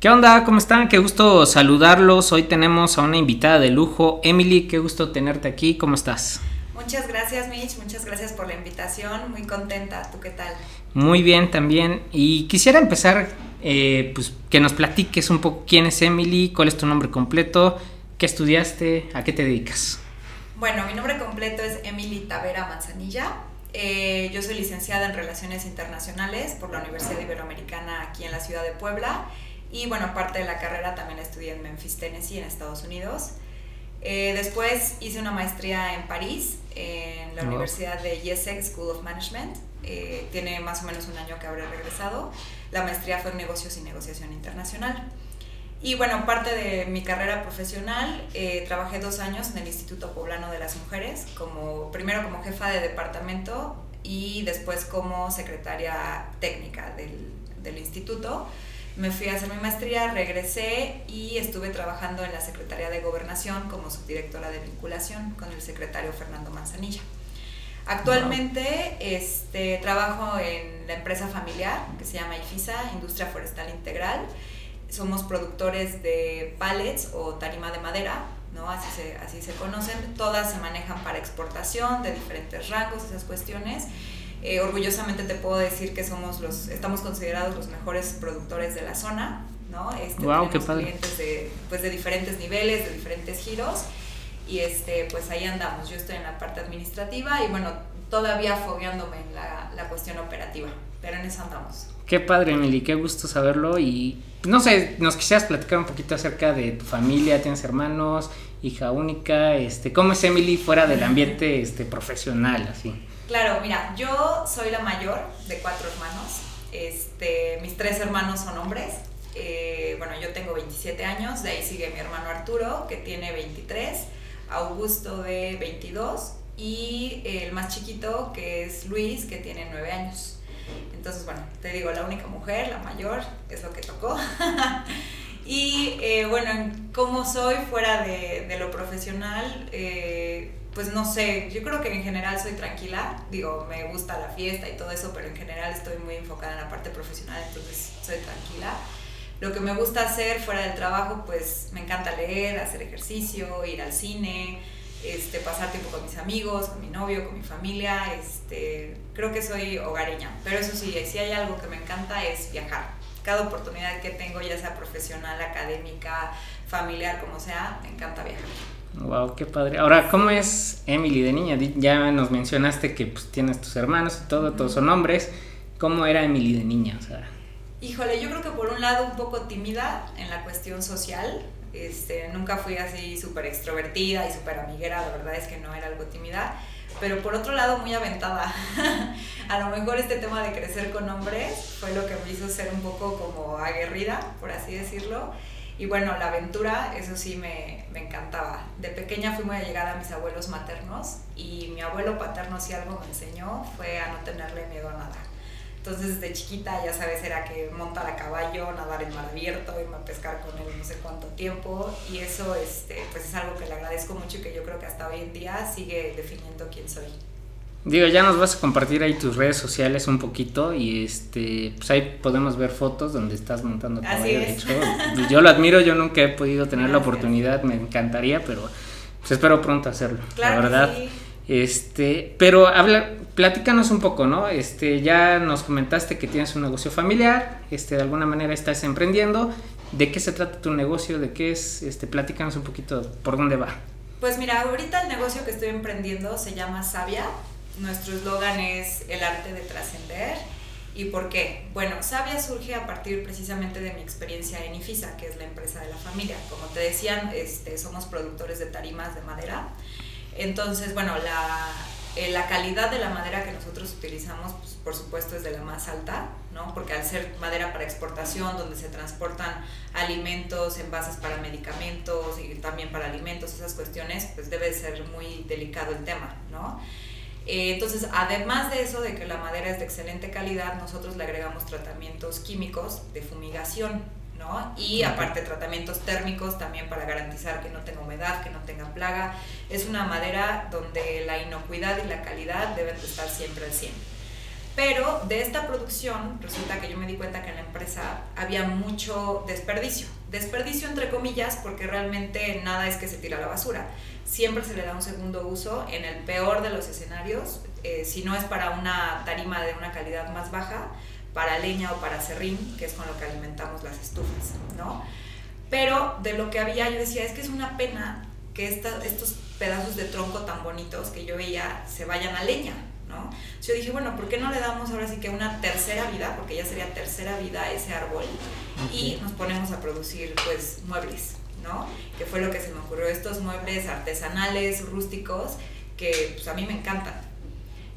¿Qué onda? ¿Cómo están? Qué gusto saludarlos. Hoy tenemos a una invitada de lujo. Emily, qué gusto tenerte aquí. ¿Cómo estás? Muchas gracias, Mitch. Muchas gracias por la invitación. Muy contenta. ¿Tú qué tal? Muy bien también. Y quisiera empezar, eh, pues, que nos platiques un poco quién es Emily, cuál es tu nombre completo, qué estudiaste, a qué te dedicas. Bueno, mi nombre completo es Emily Tavera Manzanilla. Eh, yo soy licenciada en Relaciones Internacionales por la Universidad Iberoamericana aquí en la ciudad de Puebla. Y bueno, aparte de la carrera también estudié en Memphis, Tennessee, en Estados Unidos. Eh, después hice una maestría en París, en la Universidad de IESEC School of Management. Eh, tiene más o menos un año que habré regresado. La maestría fue en negocios y negociación internacional. Y bueno, parte de mi carrera profesional, eh, trabajé dos años en el Instituto Poblano de las Mujeres, como, primero como jefa de departamento y después como secretaria técnica del, del instituto. Me fui a hacer mi maestría, regresé y estuve trabajando en la Secretaría de Gobernación como subdirectora de vinculación con el secretario Fernando Manzanilla. Actualmente este, trabajo en la empresa familiar que se llama IFISA, Industria Forestal Integral somos productores de pallets o tarima de madera, ¿no? Así se, así se conocen. Todas se manejan para exportación de diferentes rangos, esas cuestiones. Eh, orgullosamente te puedo decir que somos los, estamos considerados los mejores productores de la zona, ¿no? Este, wow, qué padre. clientes de, pues de diferentes niveles, de diferentes giros. Y este, pues ahí andamos. Yo estoy en la parte administrativa y bueno, todavía fogueándome en la, la cuestión operativa, pero en eso andamos. Qué padre, Emily, qué gusto saberlo. Y no sé, nos quisieras platicar un poquito acerca de tu familia, tienes hermanos, hija única, este, ¿cómo es Emily fuera del ambiente este, profesional, así? Claro, mira, yo soy la mayor de cuatro hermanos. Este, mis tres hermanos son hombres. Eh, bueno, yo tengo 27 años, de ahí sigue mi hermano Arturo, que tiene 23, Augusto de 22 y el más chiquito, que es Luis, que tiene 9 años. Entonces, bueno, te digo, la única mujer, la mayor, es lo que tocó. y eh, bueno, ¿cómo soy fuera de, de lo profesional? Eh, pues no sé, yo creo que en general soy tranquila, digo, me gusta la fiesta y todo eso, pero en general estoy muy enfocada en la parte profesional, entonces soy tranquila. Lo que me gusta hacer fuera del trabajo, pues me encanta leer, hacer ejercicio, ir al cine, este, pasar tiempo con mis amigos, con mi novio, con mi familia, este, creo que soy hogareña, pero eso sí, si hay algo que me encanta es viajar. Cada oportunidad que tengo, ya sea profesional, académica, familiar, como sea, me encanta viajar. Wow, qué padre. Ahora, ¿cómo es Emily de niña? Ya nos mencionaste que pues, tienes tus hermanos y todo, todos son hombres. ¿Cómo era Emily de niña? O sea, Híjole, yo creo que por un lado un poco tímida en la cuestión social, este, nunca fui así súper extrovertida y súper amiguera, la verdad es que no era algo tímida, pero por otro lado muy aventada. a lo mejor este tema de crecer con hombres fue lo que me hizo ser un poco como aguerrida, por así decirlo. Y bueno, la aventura, eso sí me, me encantaba. De pequeña fui muy allegada a mis abuelos maternos y mi abuelo paterno si algo me enseñó fue a no tenerle miedo a nada entonces, desde chiquita, ya sabes, era que montar a caballo, nadar en mar abierto, irme a pescar con él no sé cuánto tiempo. Y eso este, pues es algo que le agradezco mucho y que yo creo que hasta hoy en día sigue definiendo quién soy. Digo, ya nos vas a compartir ahí tus redes sociales un poquito y este, pues ahí podemos ver fotos donde estás montando caballo. De hecho, yo lo admiro, yo nunca he podido tener la oportunidad, me encantaría, pero pues espero pronto hacerlo. la verdad. Este, pero habla, platícanos un poco, ¿no? Este, ya nos comentaste que tienes un negocio familiar, este, de alguna manera estás emprendiendo. ¿De qué se trata tu negocio? ¿De qué es? Este, platícanos un poquito por dónde va. Pues mira, ahorita el negocio que estoy emprendiendo se llama Sabia. Nuestro eslogan es el arte de trascender. ¿Y por qué? Bueno, Sabia surge a partir precisamente de mi experiencia en IFISA, que es la empresa de la familia. Como te decían, este, somos productores de tarimas de madera. Entonces, bueno, la, eh, la calidad de la madera que nosotros utilizamos, pues, por supuesto, es de la más alta, ¿no? Porque al ser madera para exportación, donde se transportan alimentos, envases para medicamentos y también para alimentos, esas cuestiones, pues debe ser muy delicado el tema, ¿no? Eh, entonces, además de eso, de que la madera es de excelente calidad, nosotros le agregamos tratamientos químicos de fumigación, y aparte tratamientos térmicos también para garantizar que no tenga humedad, que no tenga plaga. Es una madera donde la inocuidad y la calidad deben de estar siempre al 100. Pero de esta producción resulta que yo me di cuenta que en la empresa había mucho desperdicio. Desperdicio entre comillas porque realmente nada es que se tira a la basura. Siempre se le da un segundo uso en el peor de los escenarios, eh, si no es para una tarima de una calidad más baja, para leña o para serrín, que es con lo que alimentamos las estufas, ¿no? Pero de lo que había yo decía, es que es una pena que estos pedazos de tronco tan bonitos que yo veía se vayan a leña, ¿no? Yo dije, bueno, ¿por qué no le damos ahora sí que una tercera vida, porque ya sería tercera vida a ese árbol, y nos ponemos a producir pues muebles, ¿no? Que fue lo que se me ocurrió, estos muebles artesanales, rústicos, que pues a mí me encantan.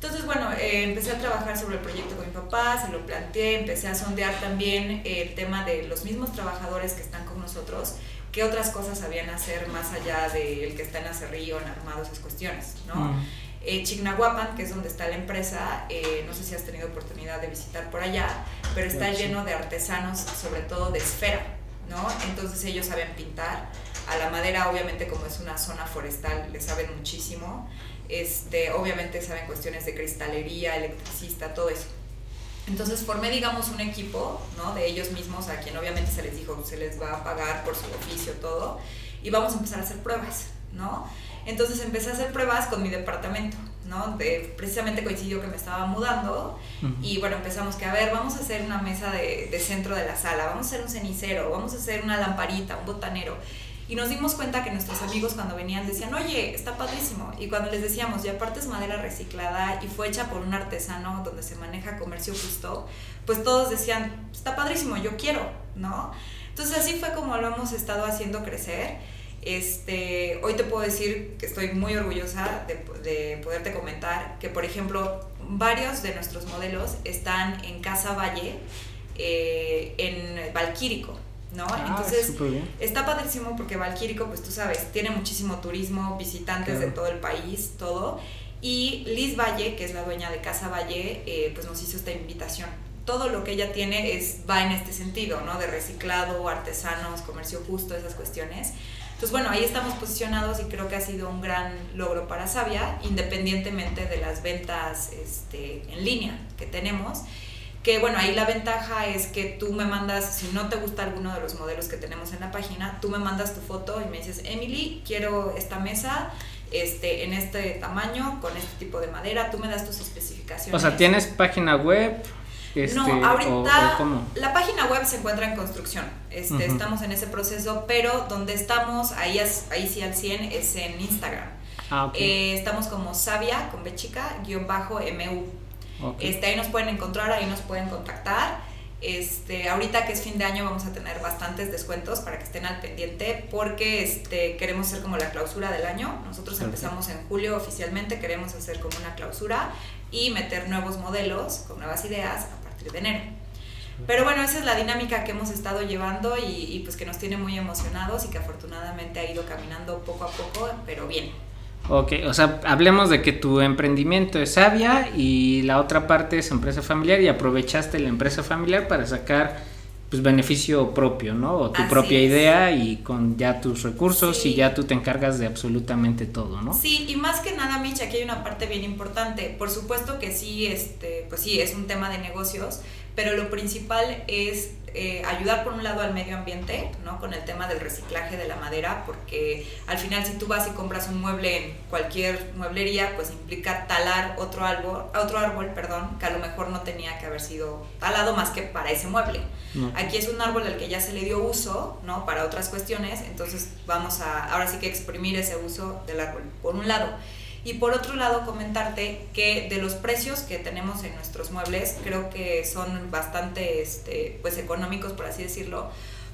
Entonces, bueno, eh, empecé a trabajar sobre el proyecto con mi papá, se lo planteé, empecé a sondear también el tema de los mismos trabajadores que están con nosotros, qué otras cosas sabían hacer más allá del que está en Acerrío, en Armados, esas cuestiones, ¿no? Mm. Eh, Chignahuapan, que es donde está la empresa, eh, no sé si has tenido oportunidad de visitar por allá, pero está lleno de artesanos, sobre todo de esfera, ¿no? Entonces ellos saben pintar. A la madera, obviamente, como es una zona forestal, le saben muchísimo. Este, obviamente saben cuestiones de cristalería, electricista, todo eso. Entonces formé, digamos, un equipo, ¿no? De ellos mismos, a quien obviamente se les dijo, se les va a pagar por su oficio, todo, y vamos a empezar a hacer pruebas, ¿no? Entonces empecé a hacer pruebas con mi departamento, ¿no? De, precisamente coincidió que me estaba mudando y bueno, empezamos que, a ver, vamos a hacer una mesa de, de, centro de la sala, vamos a hacer un cenicero, vamos a hacer una lamparita, un botanero. Y nos dimos cuenta que nuestros amigos cuando venían decían, oye, está padrísimo. Y cuando les decíamos, y aparte es madera reciclada y fue hecha por un artesano donde se maneja comercio justo, pues todos decían, está padrísimo, yo quiero, ¿no? Entonces así fue como lo hemos estado haciendo crecer. Este, hoy te puedo decir que estoy muy orgullosa de, de poderte comentar que, por ejemplo, varios de nuestros modelos están en Casa Valle, eh, en Valquírico. ¿No? Ah, Entonces, está padrísimo porque Valquírico, pues tú sabes, tiene muchísimo turismo, visitantes de todo el país, todo. Y Liz Valle, que es la dueña de Casa Valle, eh, pues nos hizo esta invitación. Todo lo que ella tiene es, va en este sentido, ¿no? De reciclado, artesanos, comercio justo, esas cuestiones. Entonces, bueno, ahí estamos posicionados y creo que ha sido un gran logro para Sabia, independientemente de las ventas este, en línea que tenemos que bueno, ahí la ventaja es que tú me mandas, si no te gusta alguno de los modelos que tenemos en la página, tú me mandas tu foto y me dices, Emily, quiero esta mesa este, en este tamaño, con este tipo de madera, tú me das tus especificaciones. O sea, ¿tienes página web? Este, no, ahorita la página web se encuentra en construcción. Este, Estamos en ese proceso, pero donde estamos, ahí, ahí sí al 100, es en Instagram. Ah, eh, estamos como Sabia, con B chica, guion bajo MU. Este, ahí nos pueden encontrar, ahí nos pueden contactar. Este, ahorita que es fin de año vamos a tener bastantes descuentos para que estén al pendiente porque este, queremos hacer como la clausura del año. Nosotros empezamos en julio oficialmente, queremos hacer como una clausura y meter nuevos modelos con nuevas ideas a partir de enero. Pero bueno, esa es la dinámica que hemos estado llevando y, y pues que nos tiene muy emocionados y que afortunadamente ha ido caminando poco a poco, pero bien. Ok, o sea, hablemos de que tu emprendimiento es sabia y la otra parte es empresa familiar y aprovechaste la empresa familiar para sacar pues beneficio propio, ¿no? O tu propia idea y con ya tus recursos y ya tú te encargas de absolutamente todo, ¿no? Sí, y más que nada, Mitch, aquí hay una parte bien importante. Por supuesto que sí, este, pues sí, es un tema de negocios, pero lo principal es eh, ayudar por un lado al medio ambiente, ¿no? Con el tema del reciclaje de la madera, porque al final si tú vas y compras un mueble en cualquier mueblería, pues implica talar otro árbol, otro árbol, perdón, que a lo mejor no tenía que haber sido talado más que para ese mueble. Aquí es un árbol al que ya se le dio uso, ¿no? Para otras cuestiones, entonces vamos a ahora sí que exprimir ese uso del árbol, por un lado. Y por otro lado, comentarte que de los precios que tenemos en nuestros muebles, creo que son bastante este, pues, económicos, por así decirlo,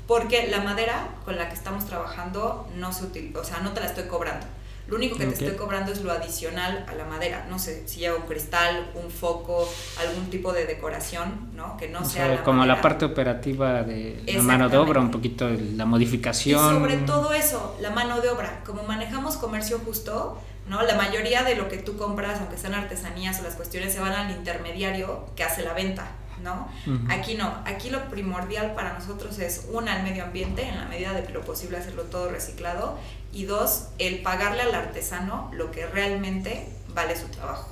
porque la madera con la que estamos trabajando no se utiliza, o sea, no te la estoy cobrando. Lo único que te estoy cobrando es lo adicional a la madera. No sé si lleva un cristal, un foco, algún tipo de decoración, ¿no? Que no sea, como la parte operativa de la mano de obra, un poquito la modificación. Y sobre todo eso, la mano de obra. Como manejamos comercio justo, ¿no? La mayoría de lo que tú compras, aunque sean artesanías o las cuestiones, se van al intermediario que hace la venta, ¿no? Aquí no, aquí lo primordial para nosotros es, una, el medio ambiente, en la medida de lo posible hacerlo todo reciclado, y dos, el pagarle al artesano lo que realmente vale su trabajo.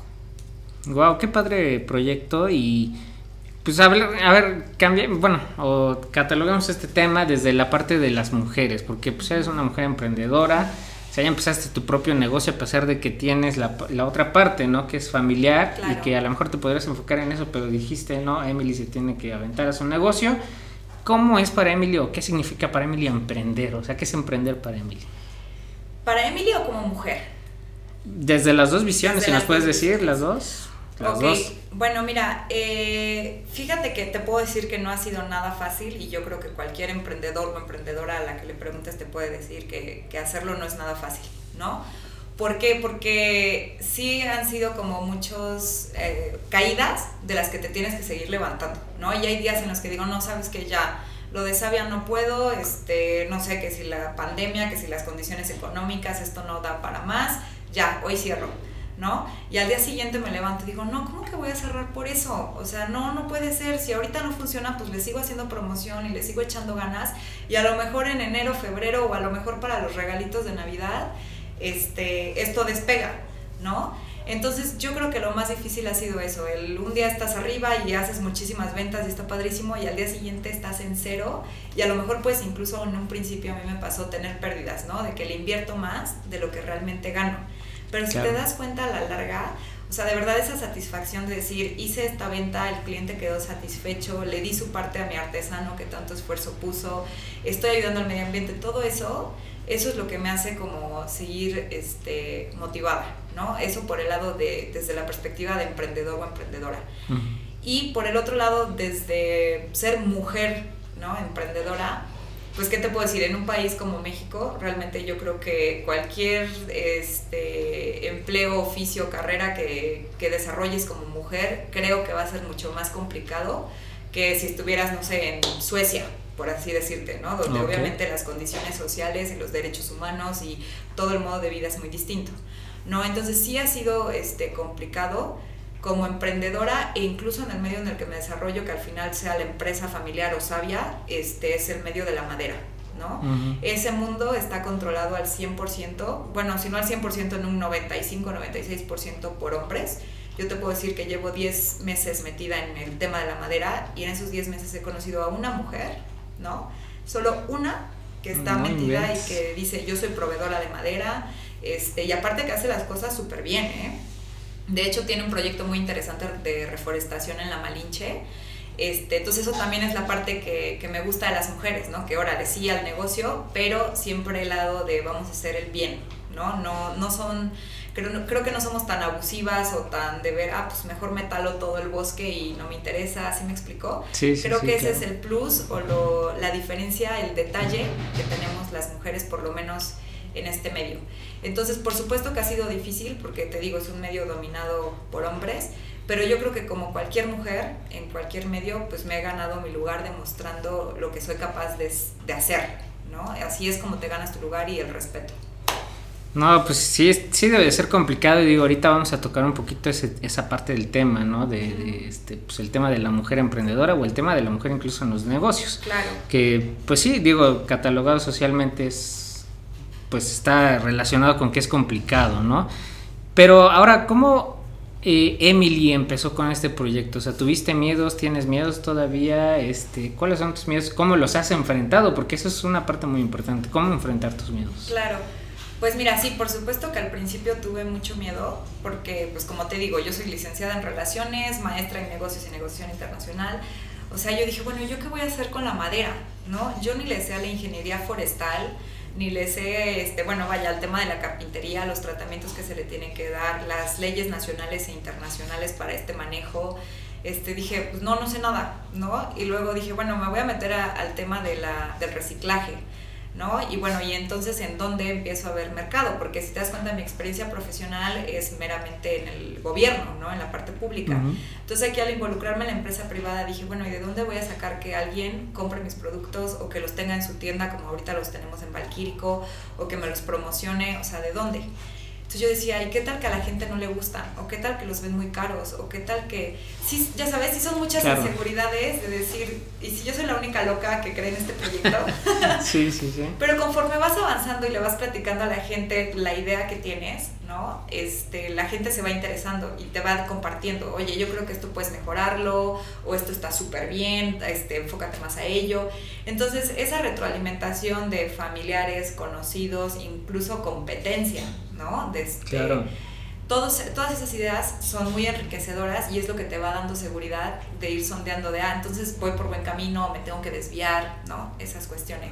Wow, qué padre proyecto y pues a ver, a ver cambia, bueno, o catalogamos este tema desde la parte de las mujeres, porque pues eres una mujer emprendedora, sea, ya empezaste tu propio negocio a pesar de que tienes la, la otra parte, ¿no? Que es familiar y que a lo mejor te podrías enfocar en eso, pero dijiste, no, Emily se tiene que aventar a su negocio. ¿Cómo es para Emily o qué significa para Emily emprender? O sea, ¿qué es emprender para Emily? ¿Para Emily o como mujer? Desde las dos visiones, si nos puedes decir, las dos. Las dos. Bueno, mira, eh, fíjate que te puedo decir que no ha sido nada fácil y yo creo que cualquier emprendedor o emprendedora a la que le preguntes te puede decir que, hacerlo no es nada fácil, ¿no? ¿Por qué? Porque sí han sido como muchas eh, caídas de las que te tienes que seguir levantando, ¿no? Y hay días en los que digo, no, sabes que ya lo de Sabia no puedo, este, no sé, que si la pandemia, que si las condiciones económicas, esto no da para más, ya, hoy cierro ¿no? Y al día siguiente me levanto y digo, no, ¿cómo que voy a cerrar por eso? O sea, no, no puede ser. Si ahorita no funciona, pues le sigo haciendo promoción y le sigo echando ganas. Y a lo mejor en enero, febrero o a lo mejor para los regalitos de Navidad, este, esto despega, ¿no? Entonces yo creo que lo más difícil ha sido eso, el un día estás arriba y haces muchísimas ventas y está padrísimo y al día siguiente estás en cero y a lo mejor pues incluso en un principio a mí me pasó tener pérdidas, ¿no? De que le invierto más de lo que realmente gano. Pero si te das cuenta a la larga, o sea, de verdad esa satisfacción de decir, hice esta venta, el cliente quedó satisfecho, le di su parte a mi artesano que tanto esfuerzo puso, estoy ayudando al medio ambiente, todo eso, eso es lo que me hace como seguir este, motivada, ¿no? Eso por el lado de, desde la perspectiva de emprendedor o emprendedora. Y por el otro lado, desde ser mujer, ¿no? Emprendedora, pues, ¿qué te puedo decir? En un país como México, realmente yo creo que cualquier este, empleo, oficio, carrera que, que desarrolles como mujer, creo que va a ser mucho más complicado que si estuvieras, no sé, en Suecia, por así decirte, ¿no? Donde obviamente las condiciones sociales y los derechos humanos y todo el modo de vida es muy distinto, ¿no? Entonces sí ha sido este, complicado como emprendedora e incluso en el medio en el que me desarrollo, que al final sea la empresa familiar o sabia, este es el medio de la madera, ¿no? Ese mundo está controlado al 100%, bueno, si no al 100%, en un 95-96% por hombres. Yo te puedo decir que llevo 10 meses metida en el tema de la madera y en esos 10 meses he conocido a una mujer, ¿no? Solo una que está metida y que dice, yo soy proveedora de madera, este, y aparte que hace las cosas súper bien, ¿eh? De hecho, tiene un proyecto muy interesante de reforestación en la Malinche. Este, entonces eso también es la parte que, que, me gusta de las mujeres, ¿no? Que ahora sí al negocio, pero siempre el lado de vamos a hacer el bien, ¿no? No, no son, creo, creo que no somos tan abusivas o tan de ver, ah, pues mejor me talo todo el bosque y no me interesa, ¿así me explicó? Sí, sí, creo que ese es el plus o lo, la diferencia, el detalle que tenemos las mujeres, por lo menos en este medio. Entonces, por supuesto que ha sido difícil porque te digo, es un medio dominado por hombres, pero yo creo que como cualquier mujer en cualquier medio, pues me he ganado mi lugar demostrando lo que soy capaz de, de hacer, ¿no? Así es como te ganas tu lugar y el respeto. No, pues sí, sí debe ser complicado y digo, ahorita vamos a tocar un poquito ese, esa parte del tema, ¿no? De, de, este, pues el tema de la mujer emprendedora o el tema de la mujer incluso en los negocios. Claro. Que, pues sí, digo, catalogado socialmente es pues está relacionado con que es complicado, ¿no? Pero ahora, ¿cómo eh, Emily empezó con este proyecto? O sea, ¿tuviste miedos? ¿Tienes miedos todavía? Este, ¿Cuáles son tus miedos? ¿Cómo los has enfrentado? Porque eso es una parte muy importante. ¿Cómo enfrentar tus miedos? Claro. Pues mira, sí, por supuesto que al principio tuve mucho miedo, porque pues como te digo, yo soy licenciada en relaciones, maestra en negocios y negociación internacional. O sea, yo dije, bueno, ¿yo qué voy a hacer con la madera? ¿No? Yo ni le sé a la ingeniería forestal, ni le sé, este, bueno, vaya, al tema de la carpintería, los tratamientos que se le tienen que dar, las leyes nacionales e internacionales para este manejo. Este, dije, pues no, no sé nada, ¿no? Y luego dije, bueno, me voy a meter al tema de la, del reciclaje. ¿No? Y bueno, y entonces en dónde empiezo a ver mercado, porque si te das cuenta, mi experiencia profesional es meramente en el gobierno, ¿no? En la parte pública. Entonces aquí al involucrarme en la empresa privada dije, bueno, ¿y de dónde voy a sacar que alguien compre mis productos o que los tenga en su tienda, como ahorita los tenemos en Valquírico, o que me los promocione? O sea, ¿de dónde? Entonces yo decía, ¿y qué tal que a la gente no le gustan? ¿O qué tal que los ven muy caros? ¿O qué tal que... Sí, ya sabes, sí son muchas inseguridades de decir, ¿y si yo soy la única loca que cree en este proyecto? sí, sí, sí. Pero conforme vas avanzando y le vas platicando a la gente la idea que tienes, ¿no? Este, la gente se va interesando y te va compartiendo, oye, yo creo que esto puedes mejorarlo, o esto está súper bien, este, enfócate más a ello. Entonces, esa retroalimentación de familiares, conocidos, incluso competencia, ¿no? De este, claro. Todos, todas esas ideas son muy enriquecedoras y es lo que te va dando seguridad de ir sondeando de, ah, entonces voy por buen camino, me tengo que desviar, ¿no? Esas cuestiones.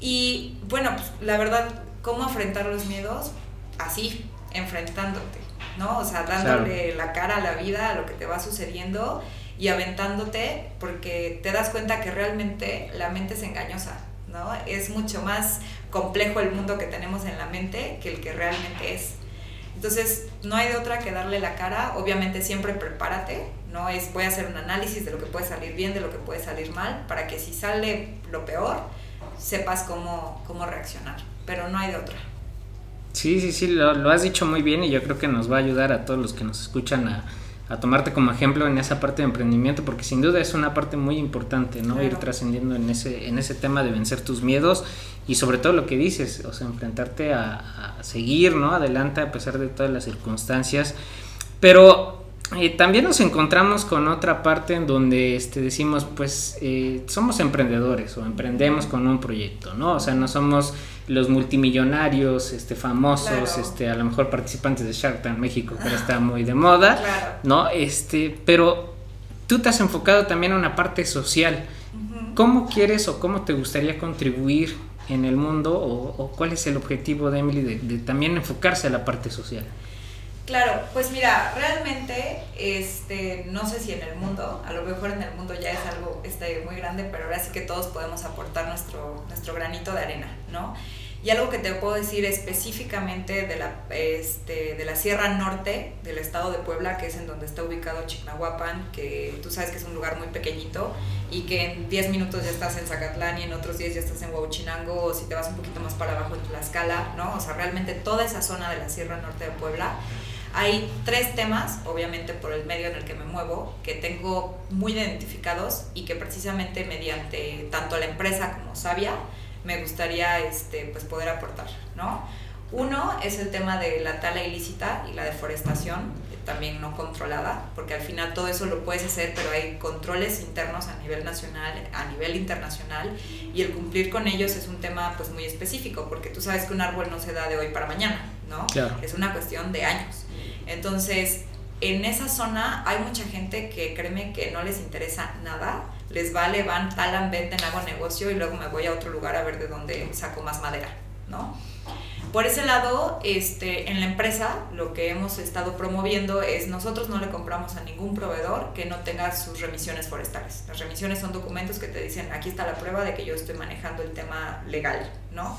Y bueno, pues la verdad, ¿cómo afrontar los miedos? Así, enfrentándote, ¿no? O sea, dándole la cara a la vida, a lo que te va sucediendo y aventándote porque te das cuenta que realmente la mente es engañosa, Es mucho más complejo el mundo que tenemos en la mente que el que realmente es. Entonces, no hay de otra que darle la cara. Obviamente siempre prepárate, no es voy a hacer un análisis de lo que puede salir bien, de lo que puede salir mal, para que si sale lo peor, sepas cómo, cómo reaccionar. Pero no hay de otra. Sí, sí, sí, lo, lo has dicho muy bien y yo creo que nos va a ayudar a todos los que nos escuchan a, a tomarte como ejemplo en esa parte de emprendimiento, porque sin duda es una parte muy importante, ¿no? Ir trascendiendo en ese, en ese tema de vencer tus miedos y sobre todo lo que dices, o sea, enfrentarte a, seguir, ¿no? Adelante a pesar de todas las circunstancias. Pero eh, también nos encontramos con otra parte en donde este, decimos, pues eh, somos emprendedores o emprendemos con un proyecto, ¿no? O sea, no somos los multimillonarios, este, famosos, este, a lo mejor participantes de Shark Tank México, que está muy de moda, ¿no? Este, pero tú te has enfocado también a una parte social. ¿Cómo quieres o cómo te gustaría contribuir en el mundo o, cuál es el objetivo de Emily de, también enfocarse a la parte social? Claro, pues mira, realmente, este, no sé si en el mundo, a lo mejor en el mundo ya es algo este, muy grande, pero ahora sí que todos podemos aportar nuestro, nuestro granito de arena, ¿no? Y algo que te puedo decir específicamente de la, este, de la Sierra Norte del estado de Puebla, que es en donde está ubicado Chignahuapan, que tú sabes que es un lugar muy pequeñito y que en 10 minutos ya estás en Zacatlán y en otros 10 ya estás en Huauchinango o si te vas un poquito más para abajo en Tlaxcala, ¿no? O sea, realmente toda esa zona de la Sierra Norte de Puebla. Hay tres temas, obviamente por el medio en el que me muevo, que tengo muy identificados y que precisamente mediante tanto la empresa como Sabia, me gustaría este, pues poder aportar, ¿no? Uno es el tema de la tala ilícita y la deforestación, también no controlada, porque al final todo eso lo puedes hacer, pero hay controles internos a nivel nacional, a nivel internacional, y el cumplir con ellos es un tema pues muy específico, porque tú sabes que un árbol no se da de hoy para mañana, ¿no? Es una cuestión de años. Entonces, en esa zona hay mucha gente que créeme que no les interesa nada, les vale, van, talan, venden, hago negocio y luego me voy a otro lugar a ver de dónde saco más madera, ¿no? Por ese lado, este, en la empresa lo que hemos estado promoviendo es nosotros no le compramos a ningún proveedor que no tenga sus remisiones forestales. Las remisiones son documentos que te dicen, aquí está la prueba de que yo estoy manejando el tema legal, ¿no?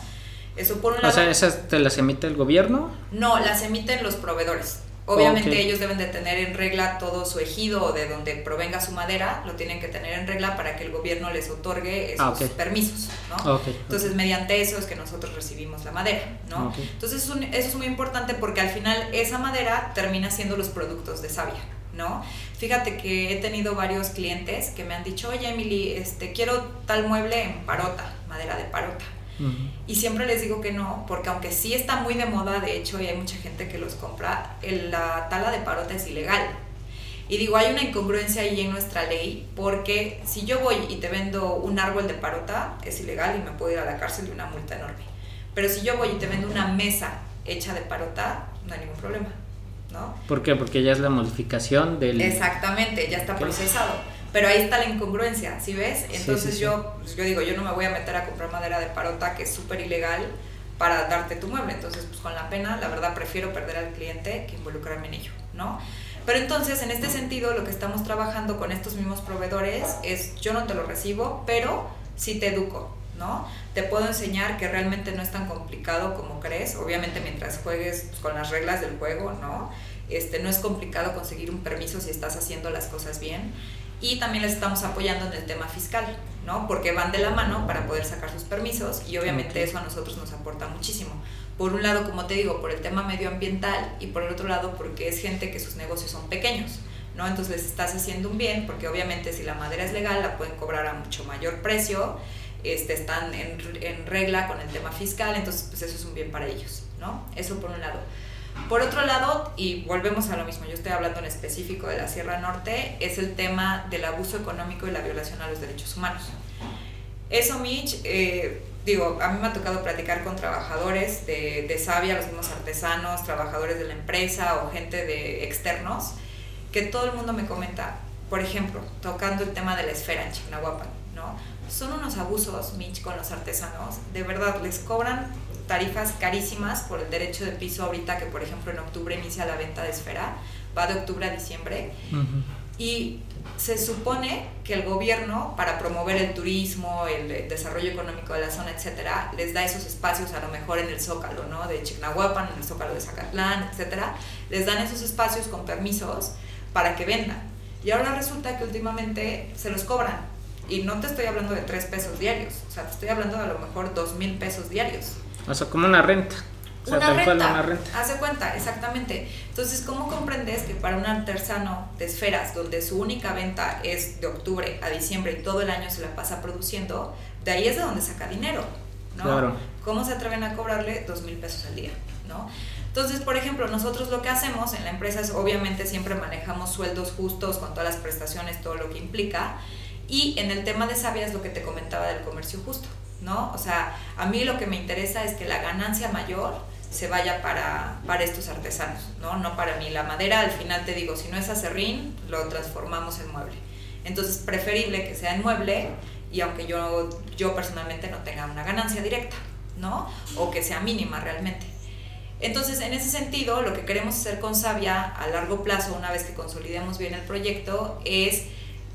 Eso por un lado... O sea, ¿esas te las emite el gobierno? No, las emiten los proveedores. Obviamente ellos deben de tener en regla todo su ejido o de donde provenga su madera, lo tienen que tener en regla para que el gobierno les otorgue esos ah, permisos, ¿no? Entonces, mediante eso es que nosotros recibimos la madera, ¿no? Entonces, eso es muy importante porque al final esa madera termina siendo los productos de savia, ¿no? Fíjate que he tenido varios clientes que me han dicho, oye Emily, este, quiero tal mueble en parota, madera de parota. Y siempre les digo que no, porque aunque sí está muy de moda, de hecho, y hay mucha gente que los compra, la tala de parota es ilegal. Y digo, hay una incongruencia ahí en nuestra ley, porque si yo voy y te vendo un árbol de parota, es ilegal y me puedo ir a la cárcel de una multa enorme. Pero si yo voy y te vendo una mesa hecha de parota, no hay ningún problema, ¿no? ¿Por qué? Porque ya es la modificación del... Exactamente, ya está procesado. Pero ahí está la incongruencia, ¿sí ves? Entonces yo, pues, yo digo, yo no me voy a meter a comprar madera de parota que es súper ilegal para darte tu mueble. Entonces, pues con la pena, la verdad prefiero perder al cliente que involucrarme en ello, ¿no? Pero entonces, en este sentido, lo que estamos trabajando con estos mismos proveedores es, yo no te lo recibo, pero sí te educo, ¿no? Te puedo enseñar que realmente no es tan complicado como crees, obviamente mientras juegues pues, con las reglas del juego, ¿no? Este, no es complicado conseguir un permiso si estás haciendo las cosas bien y también les estamos apoyando en el tema fiscal, ¿no? Porque van de la mano para poder sacar sus permisos y obviamente eso a nosotros nos aporta muchísimo. Por un lado, como te digo, por el tema medioambiental y por el otro lado porque es gente que sus negocios son pequeños. ¿no? Entonces les estás haciendo un bien porque obviamente si la madera es legal la pueden cobrar a mucho mayor precio, este, están en, en regla con el tema fiscal, entonces pues eso es un bien para ellos, ¿no? Eso por un lado. Por otro lado, y volvemos a lo mismo, yo estoy hablando en específico de la Sierra Norte, es el tema del abuso económico y la violación a los derechos humanos. Eso, Mitch, eh, digo, a mí me ha tocado platicar con trabajadores de, de Sabia, los mismos artesanos, trabajadores de la empresa o gente de externos, que todo el mundo me comenta, por ejemplo, tocando el tema de la esfera en Chignahuapan, ¿no? Son unos abusos, Mitch, con los artesanos. De verdad, les cobran tarifas carísimas por el derecho de piso ahorita, que por ejemplo en octubre inicia la venta de esfera, va de octubre a diciembre. Y se supone que el gobierno, para promover el turismo, el desarrollo económico de la zona, etcétera, les da esos espacios a lo mejor en el Zócalo, ¿no? De Chignahuapan, en el Zócalo de Zacatlán, etcétera. Les dan esos espacios con permisos para que vendan. Y ahora resulta que últimamente se los cobran. Y no te estoy hablando de tres pesos diarios, o sea, te estoy hablando de a lo mejor dos mil pesos diarios. O sea, como una renta. O sea, una, renta, cual una renta. Hace cuenta, exactamente. Entonces, ¿cómo comprendes que para un artesano de esferas, donde su única venta es de octubre a diciembre y todo el año se la pasa produciendo, de ahí es de donde saca dinero, ¿no? Claro. ¿Cómo se atreven a cobrarle dos mil pesos al día, ¿no? Entonces, por ejemplo, nosotros lo que hacemos en la empresa es, obviamente, siempre manejamos sueldos justos con todas las prestaciones, todo lo que implica. Y en el tema de Sabia es lo que te comentaba del comercio justo, ¿no? O sea, a mí lo que me interesa es que la ganancia mayor se vaya para, para estos artesanos, ¿no? No para mí. La madera, al final te digo, si no es acerrín, lo transformamos en mueble. Entonces, preferible que sea en mueble y aunque yo, yo personalmente no tenga una ganancia directa, ¿no? O que sea mínima realmente. Entonces, en ese sentido, lo que queremos hacer con Sabia a largo plazo, una vez que consolidemos bien el proyecto, es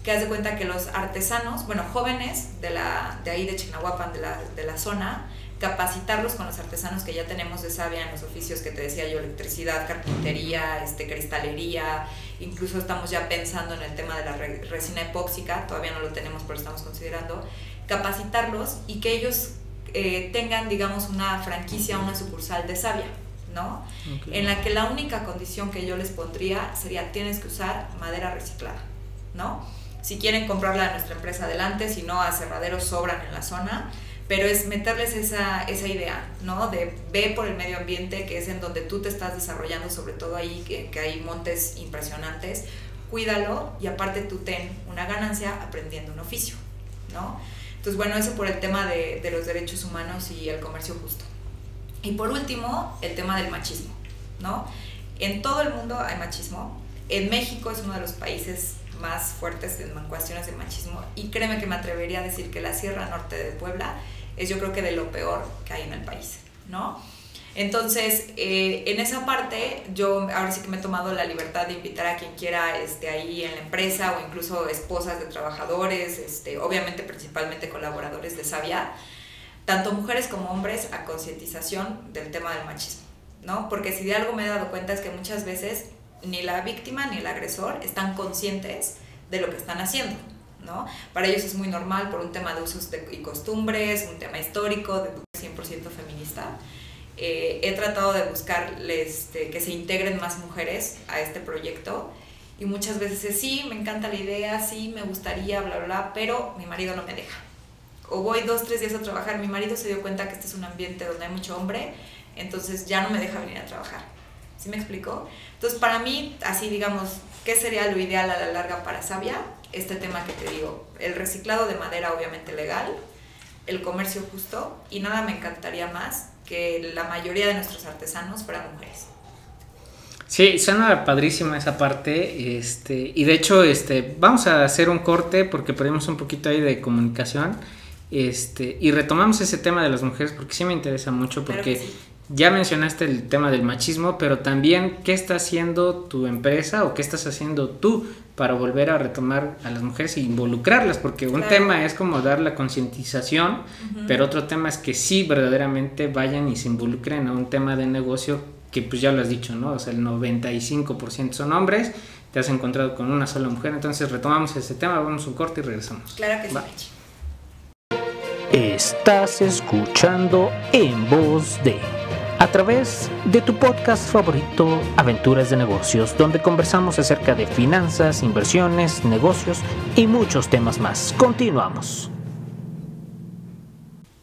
que haz de cuenta que los artesanos, bueno, jóvenes de, la, de ahí de Chignahuapan, de la, de la zona, capacitarlos con los artesanos que ya tenemos de Sabia en los oficios que te decía yo, electricidad, carpintería, este, cristalería, incluso estamos ya pensando en el tema de la resina epóxica, todavía no lo tenemos, pero estamos considerando, capacitarlos y que ellos eh, tengan, digamos, una franquicia, una sucursal de Sabia. ¿no? Okay. En la que la única condición que yo les pondría sería tienes que usar madera reciclada, ¿no? Si quieren comprarla de nuestra empresa adelante, si no, aserraderos sobran en la zona, pero es meterles esa, esa idea, ¿no? De ve por el medio ambiente, que es en donde tú te estás desarrollando, sobre todo ahí, que, que hay montes impresionantes, cuídalo y aparte tú ten una ganancia aprendiendo un oficio, ¿no? Entonces, bueno, eso por el tema de, de los derechos humanos y el comercio justo. Y por último, el tema del machismo, ¿no? En todo el mundo hay machismo. En México es uno de los países más fuertes en cuestiones de machismo y créeme que me atrevería a decir que la Sierra Norte de Puebla es yo creo que de lo peor que hay en el país, ¿no? Entonces, eh, en esa parte, yo ahora sí que me he tomado la libertad de invitar a quien quiera este, ahí en la empresa o incluso esposas de trabajadores, este, obviamente principalmente colaboradores de Sabia, tanto mujeres como hombres a concientización del tema del machismo, ¿no? Porque si de algo me he dado cuenta es que muchas veces ni la víctima ni el agresor están conscientes de lo que están haciendo, ¿no? Para ellos es muy normal por un tema de usos y costumbres, un tema histórico, de 100% feminista. Eh, he tratado de buscar este, que se integren más mujeres a este proyecto y muchas veces es sí, me encanta la idea, sí, me gustaría, bla, bla, bla, pero mi marido no me deja o voy dos, tres días a trabajar, mi marido se dio cuenta que este es un ambiente donde hay mucho hombre, entonces ya no me deja venir a trabajar. ¿Sí me explico? Entonces, para mí, así digamos, ¿qué sería lo ideal a la larga para Sabia? Este tema que te digo, el reciclado de madera obviamente legal, el comercio justo y nada me encantaría más que la mayoría de nuestros artesanos fueran mujeres. Sí, suena padrísima esa parte, este, y de hecho, este, vamos a hacer un corte porque perdimos un poquito ahí de comunicación. Este, y retomamos ese tema de las mujeres porque sí me interesa mucho, porque sí. Ya mencionaste el tema del machismo, pero también qué está haciendo tu empresa o qué estás haciendo tú para volver a retomar a las mujeres e involucrarlas, porque un claro. tema es como dar la concientización, uh -huh. pero otro tema es que sí verdaderamente vayan y se involucren a un tema de negocio que pues ya lo has dicho, ¿no? O sea, el 95% son hombres, te has encontrado con una sola mujer, entonces retomamos ese tema, vamos a un corte y regresamos. Claro que sí. Estás escuchando en voz de a través de tu podcast favorito Aventuras de Negocios, donde conversamos acerca de finanzas, inversiones, negocios y muchos temas más. Continuamos.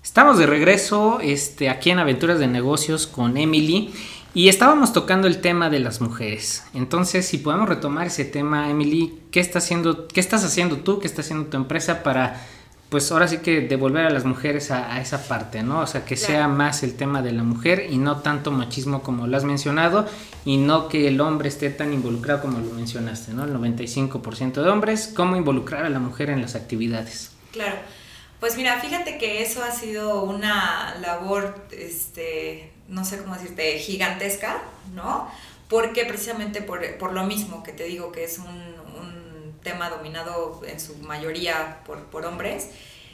Estamos de regreso este, aquí en Aventuras de Negocios con Emily y estábamos tocando el tema de las mujeres. Entonces, si podemos retomar ese tema, Emily, ¿qué, está haciendo, qué estás haciendo tú, qué está haciendo tu empresa para pues ahora sí que devolver a las mujeres a, esa parte, ¿no? O sea, que sea más el tema de la mujer y no tanto machismo como lo has mencionado y no que el hombre esté tan involucrado como lo mencionaste, ¿no? El 95% de hombres, ¿cómo involucrar a la mujer en las actividades? Claro. Pues mira, fíjate que eso ha sido una labor, este, no sé cómo decirte, gigantesca, ¿no? Porque precisamente por, por lo mismo que te digo que es un, tema dominado en su mayoría por, por hombres,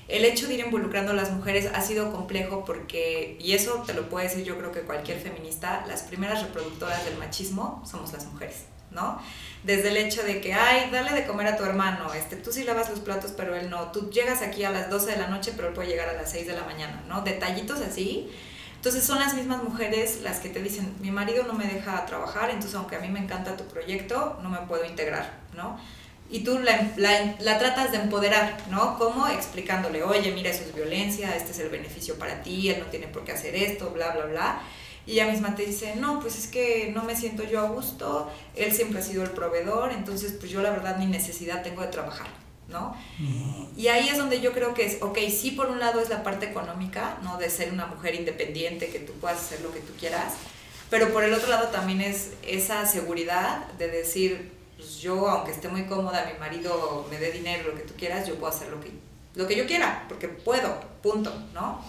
el hecho de ir involucrando a las mujeres ha sido complejo porque, y eso te lo puede decir yo creo que cualquier feminista, las primeras reproductoras del machismo somos las mujeres, ¿no? Desde el hecho de que, ay, dale de comer a tu hermano, este, tú sí lavas los platos, pero él no, tú llegas aquí a las 12 de la noche, pero él puede llegar a las 6 de la mañana, ¿no? Detallitos así. Entonces son las mismas mujeres las que te dicen, mi marido no me deja trabajar, entonces aunque a mí me encanta tu proyecto, no me puedo integrar, ¿no? Y tú la, la, tratas de empoderar, ¿no? ¿Cómo? Explicándole, oye, mira, eso es violencia, este es el beneficio para ti, él no tiene por qué hacer esto, bla, bla, bla. Y ella misma te dice, no, pues es que no me siento yo a gusto, él siempre ha sido el proveedor, entonces pues yo la verdad ni necesidad tengo de trabajar, ¿no? Y ahí es donde yo creo que es, ok, sí por un lado es la parte económica, ¿no? De ser una mujer independiente, que tú puedas hacer lo que tú quieras, pero por el otro lado también es esa seguridad de decir, pues yo, aunque esté muy cómoda, mi marido me dé dinero, lo que tú quieras, yo puedo hacer lo que, lo que yo quiera, porque puedo, punto, ¿no?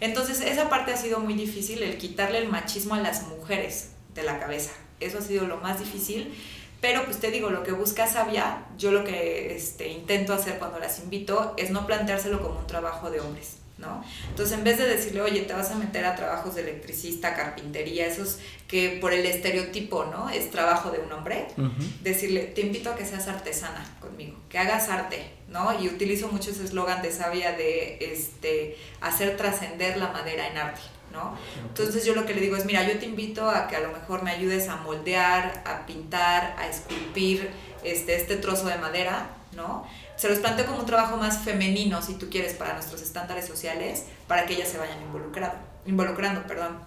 Entonces, esa parte ha sido muy difícil, el quitarle el machismo a las mujeres de la cabeza. Eso ha sido lo más difícil. Pero pues te digo, lo que busca Sabia, yo lo que este, intento hacer cuando las invito es no planteárselo como un trabajo de hombres. ¿No? Entonces, en vez de decirle, oye, te vas a meter a trabajos de electricista, carpintería, esos que por el estereotipo, ¿no? Es trabajo de un hombre, decirle, te invito a que seas artesana conmigo, que hagas arte, ¿no? Y utilizo mucho ese eslogan de sabia de este, hacer trascender la madera en arte. ¿no? Entonces yo lo que le digo es, mira, yo te invito a que a lo mejor me ayudes a moldear, a pintar, a esculpir este, este trozo de madera, ¿no? Se los planteo como un trabajo más femenino, si tú quieres, para nuestros estándares sociales, para que ellas se vayan involucrando, involucrando. Perdón.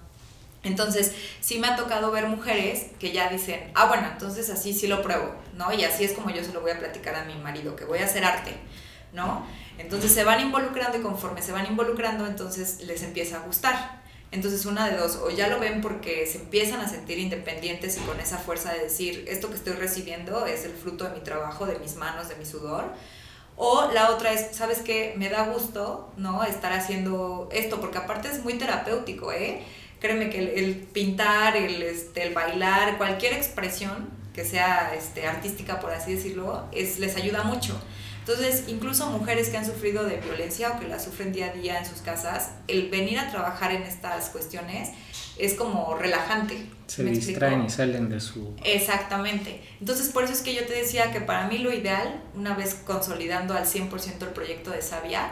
Entonces, sí me ha tocado ver mujeres que ya dicen, ah, bueno, entonces así sí lo pruebo, ¿no? Y así es como yo se lo voy a platicar a mi marido, que voy a hacer arte, ¿no? Entonces se van involucrando y conforme se van involucrando, entonces les empieza a gustar. Entonces una de dos, o ya lo ven porque se empiezan a sentir independientes y con esa fuerza de decir, esto que estoy recibiendo es el fruto de mi trabajo, de mis manos, de mi sudor, o la otra es, ¿sabes qué? Me da gusto, ¿no? Estar haciendo esto, porque aparte es muy terapéutico, ¿eh? Créeme que el, pintar, el, este, el bailar, cualquier expresión que sea este, artística, por así decirlo, es, les ayuda mucho. Entonces, incluso mujeres que han sufrido de violencia o que la sufren día a día en sus casas, el venir a trabajar en estas cuestiones es como relajante. Se distraen y salen de su... Exactamente. Entonces por eso es que yo te decía que para mí lo ideal, una vez consolidando al 100% el proyecto de Sabia,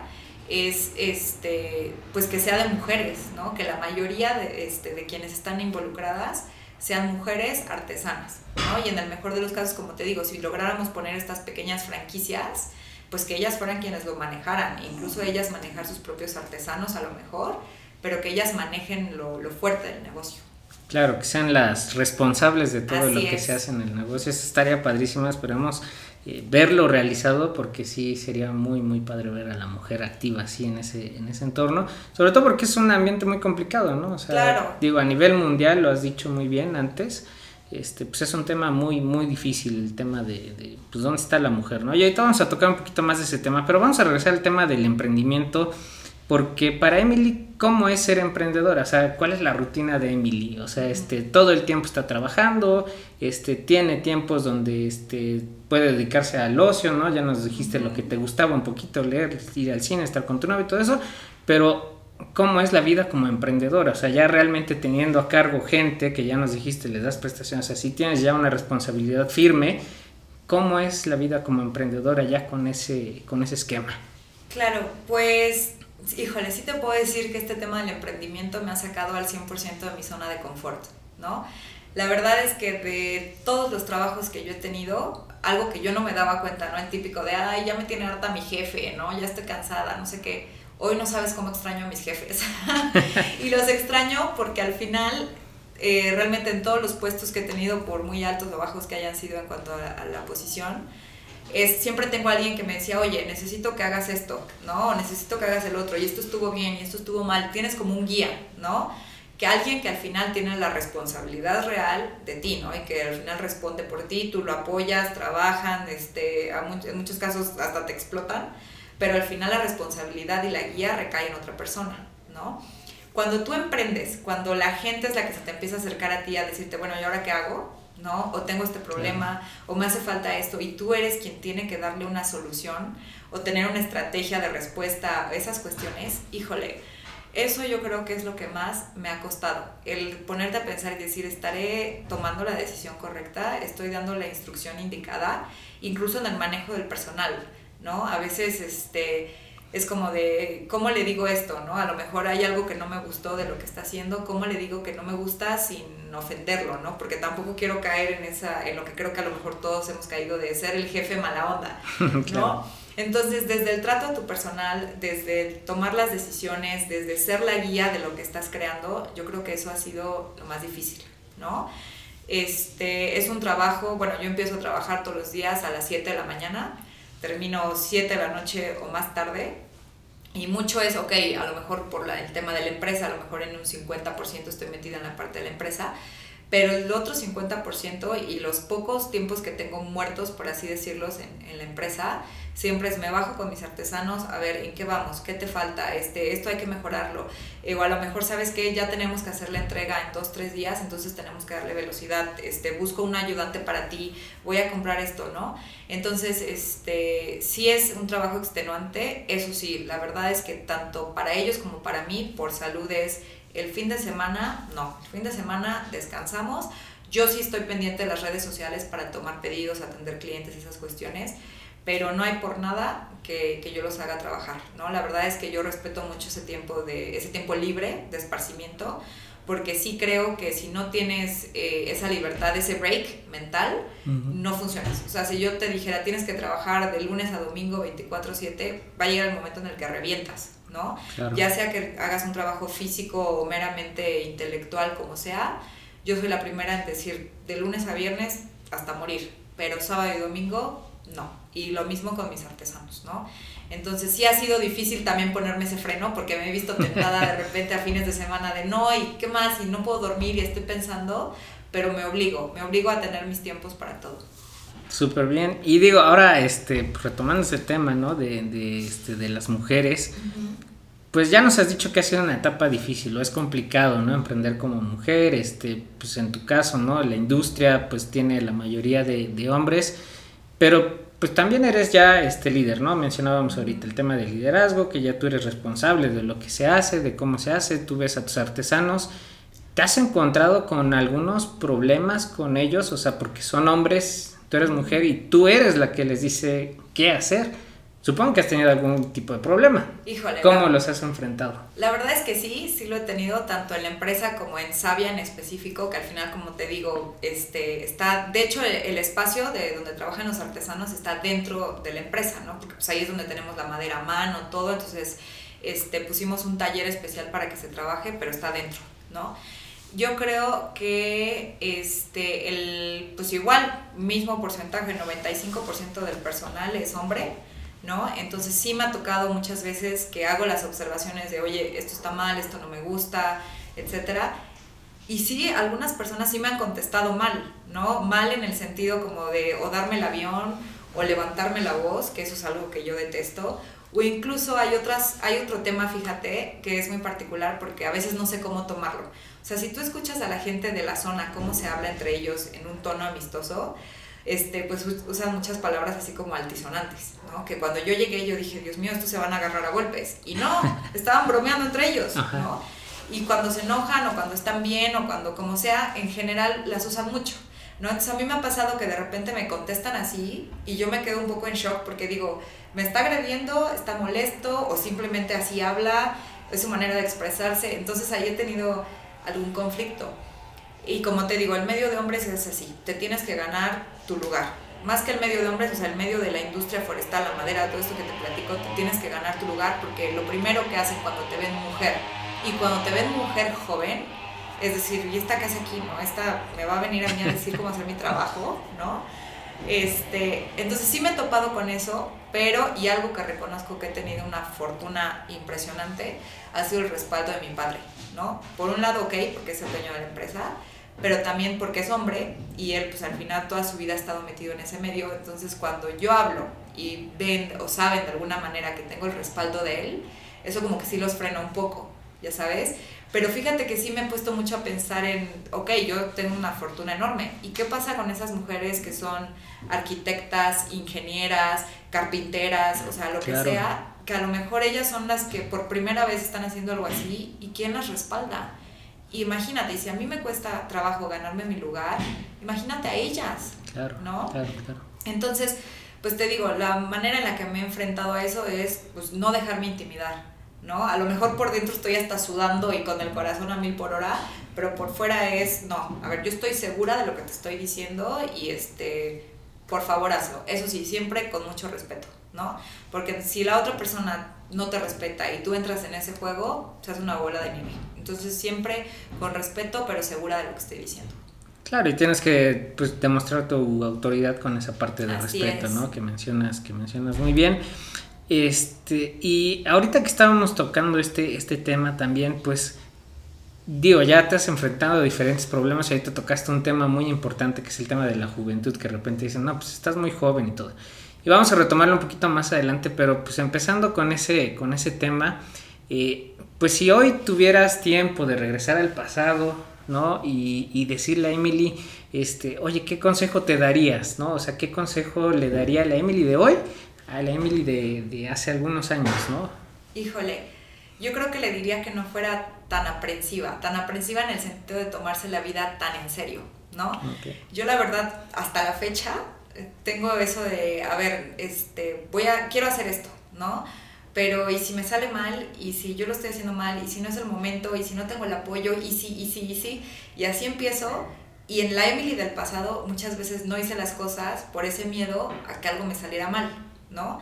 es este, pues que sea de mujeres, ¿no? Que la mayoría de, este, de quienes están involucradas sean mujeres artesanas, ¿no? Y en el mejor de los casos, como te digo, si lográramos poner estas pequeñas franquicias, pues que ellas fueran quienes lo manejaran, incluso ellas manejar sus propios artesanos a lo mejor, pero que ellas manejen lo, fuerte del negocio. Claro, que sean las responsables de todo lo que se hace en el negocio. Eso estaría padrísimo, esperemos eh, verlo realizado porque sí sería muy, muy padre ver a la mujer activa así en ese, en ese entorno. Sobre todo porque es un ambiente muy complicado, ¿no? O sea, claro. digo, a nivel mundial, lo has dicho muy bien antes, este, pues es un tema muy, muy difícil, el tema de, de, pues, dónde está la mujer, ¿no? Y ahorita vamos a tocar un poquito más de ese tema, pero vamos a regresar al tema del emprendimiento porque para Emily, ¿cómo es ser emprendedora? O sea, ¿cuál es la rutina de Emily? O sea, este, todo el tiempo está trabajando, este, tiene tiempos donde este, puede dedicarse al ocio, ¿no? Ya nos dijiste lo que te gustaba un poquito, leer, ir al cine, estar con tu novio y todo eso, pero ¿cómo es la vida como emprendedora? O sea, ya realmente teniendo a cargo gente que ya nos dijiste, le das prestaciones, o sea, si tienes ya una responsabilidad firme, ¿cómo es la vida como emprendedora ya con ese, con ese esquema? Claro, pues híjole, sí te puedo decir que este tema del emprendimiento me ha sacado al 100% de mi zona de confort, ¿no? La verdad es que de todos los trabajos que yo he tenido, algo que yo no me daba cuenta, ¿no? El típico de, ay, ya me tiene harta mi jefe, ¿no? Ya estoy cansada, no sé qué. Hoy no sabes cómo extraño a mis jefes. y los extraño porque al final, eh, realmente en todos los puestos que he tenido, por muy altos o bajos que hayan sido en cuanto a, a la posición, es, siempre tengo alguien que me decía, oye, necesito que hagas esto, ¿no? necesito que hagas el otro, y esto estuvo bien, y esto estuvo mal. Tienes como un guía, ¿no? Que alguien que al final tiene la responsabilidad real de ti, ¿no? Y que al final responde por ti, tú lo apoyas, trabajan, este, en muchos casos hasta te explotan, pero al final la responsabilidad y la guía recae en otra persona, ¿no? Cuando tú emprendes, cuando la gente es la que se te empieza a acercar a ti a decirte, bueno, ¿y ahora qué hago? ¿No? O tengo este problema, o me hace falta esto, y tú eres quien tiene que darle una solución o tener una estrategia de respuesta a esas cuestiones, híjole, eso yo creo que es lo que más me ha costado, el ponerte a pensar y decir, estaré tomando la decisión correcta, estoy dando la instrucción indicada, incluso en el manejo del personal, ¿no? A veces, este es como de, ¿cómo le digo esto? ¿no? A lo mejor hay algo que no me gustó de lo que está haciendo, ¿cómo le digo que no me gusta sin ofenderlo? ¿no? Porque tampoco quiero caer en, esa, en lo que creo que a lo mejor todos hemos caído de ser el jefe mala onda, ¿no? Entonces, desde el trato a tu personal, desde tomar las decisiones, desde ser la guía de lo que estás creando, yo creo que eso ha sido lo más difícil, ¿no? Este, es un trabajo, bueno, yo empiezo a trabajar todos los días a las 7 de la mañana, termino 7 de la noche o más tarde. Y mucho es, ok, a lo mejor por el tema de la empresa, a lo mejor en un 50% estoy metida en la parte de la empresa, pero el otro 50% y los pocos tiempos que tengo muertos, por así decirlos, en, en la empresa, siempre es me bajo con mis artesanos a ver en qué vamos, qué te falta, este, esto hay que mejorarlo. Eh, o a lo mejor sabes que ya tenemos que hacer la entrega en dos, tres días, entonces tenemos que darle velocidad, este, busco un ayudante para ti, voy a comprar esto, ¿no? Entonces, este, sí es un trabajo extenuante, eso sí, la verdad es que tanto para ellos como para mí, por salud es el fin de semana, no, el fin de semana descansamos. Yo sí estoy pendiente de las redes sociales para tomar pedidos, atender clientes, esas cuestiones pero no hay por nada que, que, yo los haga trabajar, ¿no? La verdad es que yo respeto mucho ese tiempo, de, ese tiempo libre de esparcimiento, porque sí creo que si no tienes eh, esa libertad, ese break mental, no funcionas. O sea, si yo te dijera tienes que trabajar de lunes a domingo 24/7, va a llegar el momento en el que revientas, ¿no? Ya sea que hagas un trabajo físico o meramente intelectual, como sea, yo soy la primera en decir de lunes a viernes hasta morir, pero sábado y domingo no. Y lo mismo con mis artesanos, ¿no? Entonces sí ha sido difícil también ponerme ese freno porque me he visto tentada de repente a fines de semana de no, y qué más, y no puedo dormir y estoy pensando, pero me obligo, me obligo a tener mis tiempos para todo. Súper bien. Y digo, ahora, este, retomando ese tema, ¿no? De, de, este, de las mujeres, pues ya nos has dicho que ha sido una etapa difícil o es complicado, ¿no? Emprender como mujer, este, pues en tu caso, ¿no? La industria, pues tiene la mayoría de, de hombres pero pues también eres ya este líder, ¿no? Mencionábamos ahorita el tema del liderazgo, que ya tú eres responsable de lo que se hace, de cómo se hace, tú ves a tus artesanos. ¿Te has encontrado con algunos problemas con ellos? O sea, porque son hombres, tú eres mujer y tú eres la que les dice qué hacer. Supongo que has tenido algún tipo de problema. Híjole. ¿Cómo los has enfrentado? La verdad es que sí, sí lo he tenido tanto en la empresa como en Sabia en específico, que al final, como te digo, este, está, de hecho, el, espacio de donde trabajan los artesanos está dentro de la empresa, ¿no? Porque pues ahí es donde tenemos la madera a mano, todo, entonces este, pusimos un taller especial para que se trabaje, pero está dentro, ¿no? Yo creo que este, el, pues igual, mismo porcentaje, 95% del personal es hombre, ¿no? Entonces sí me ha tocado muchas veces que hago las observaciones de, oye, esto está mal, esto no me gusta, etcétera. Y sí, algunas personas sí me han contestado mal, ¿no? Mal en el sentido como de o darme el avión o levantarme la voz, que eso es algo que yo detesto. O incluso hay, otras, hay otro tema, fíjate, que es muy particular porque a veces no sé cómo tomarlo. O sea, si tú escuchas a la gente de la zona cómo se habla entre ellos en un tono amistoso, este, pues usan muchas palabras así como altisonantes, ¿no? Que cuando yo llegué yo dije, Dios mío, estos se van a agarrar a golpes. Y no, estaban bromeando entre ellos, ¿no? Y cuando se enojan o cuando están bien o cuando como sea, en general las usan mucho, ¿no? Entonces a mí me ha pasado que de repente me contestan así y yo me quedo un poco en shock porque digo, me está agrediendo, está molesto o simplemente así habla, es su manera de expresarse. Entonces ahí he tenido algún conflicto. Y como te digo, el medio de hombres es así, te tienes que ganar tu lugar. Más que el medio de hombres, o sea, el medio de la industria forestal, la madera, todo esto que te platico, te tienes que ganar tu lugar porque lo primero que hacen cuando te ven mujer y cuando te ven mujer joven, es decir, ¿y esta que hace aquí? ¿No? Esta me va a venir a mí a decir cómo hacer mi trabajo, ¿no? Este, entonces sí me he topado con eso, pero y algo que reconozco que he tenido una fortuna impresionante ha sido el respaldo de mi padre, ¿no? Por un lado, ok, porque es el dueño de la empresa, pero también porque es hombre y él pues al final toda su vida ha estado metido en ese medio, entonces cuando yo hablo y ven o saben de alguna manera que tengo el respaldo de él, eso como que sí los frena un poco, ya sabes, pero fíjate que sí me he puesto mucho a pensar en, ok, yo tengo una fortuna enorme. ¿Y qué pasa con esas mujeres que son arquitectas, ingenieras, carpinteras, o sea, lo que sea? Que a lo mejor ellas son las que por primera vez están haciendo algo así y quién las respalda. Imagínate, si a mí me cuesta trabajo ganarme mi lugar, imagínate a ellas. Claro. ¿No? Claro, claro. Entonces, pues te digo, la manera en la que me he enfrentado a eso es pues no dejarme intimidar ¿no? A lo mejor por dentro estoy hasta sudando y con el corazón a mil por hora, pero por fuera es, no, a ver, yo estoy segura de lo que te estoy diciendo y este, por favor hazlo. Eso sí, siempre con mucho respeto, ¿no? Porque si la otra persona no te respeta y tú entras en ese juego, se hace una bola de nieve. Entonces siempre con respeto, pero segura de lo que estoy diciendo. Claro, y tienes que pues, demostrar tu autoridad con esa parte de respeto, ¿no? Que mencionas, que mencionas muy bien. Este, y ahorita que estábamos tocando este, este tema también, pues digo, ya te has enfrentado a diferentes problemas y ahorita tocaste un tema muy importante que es el tema de la juventud, que de repente dicen, no, pues estás muy joven y todo. Y vamos a retomarlo un poquito más adelante, pero pues empezando con ese, con ese tema, eh, pues si hoy tuvieras tiempo de regresar al pasado, ¿no? Y, y, decirle a Emily, este, oye, ¿qué consejo te darías, ¿no? O sea, ¿qué consejo le daría a la Emily de hoy a la Emily de, de hace algunos años, ¿no? Híjole, yo creo que le diría que no fuera tan aprensiva, tan aprensiva en el sentido de tomarse la vida tan en serio, ¿no? Yo la verdad, hasta la fecha, eh, tengo eso de, a ver, este, voy a, quiero hacer esto, ¿no? Pero y si me sale mal, y si yo lo estoy haciendo mal, y si no es el momento, y si no tengo el apoyo, y si, y si, y si, y así empiezo. Y en la Emily del pasado muchas veces no hice las cosas por ese miedo a que algo me saliera mal, ¿no?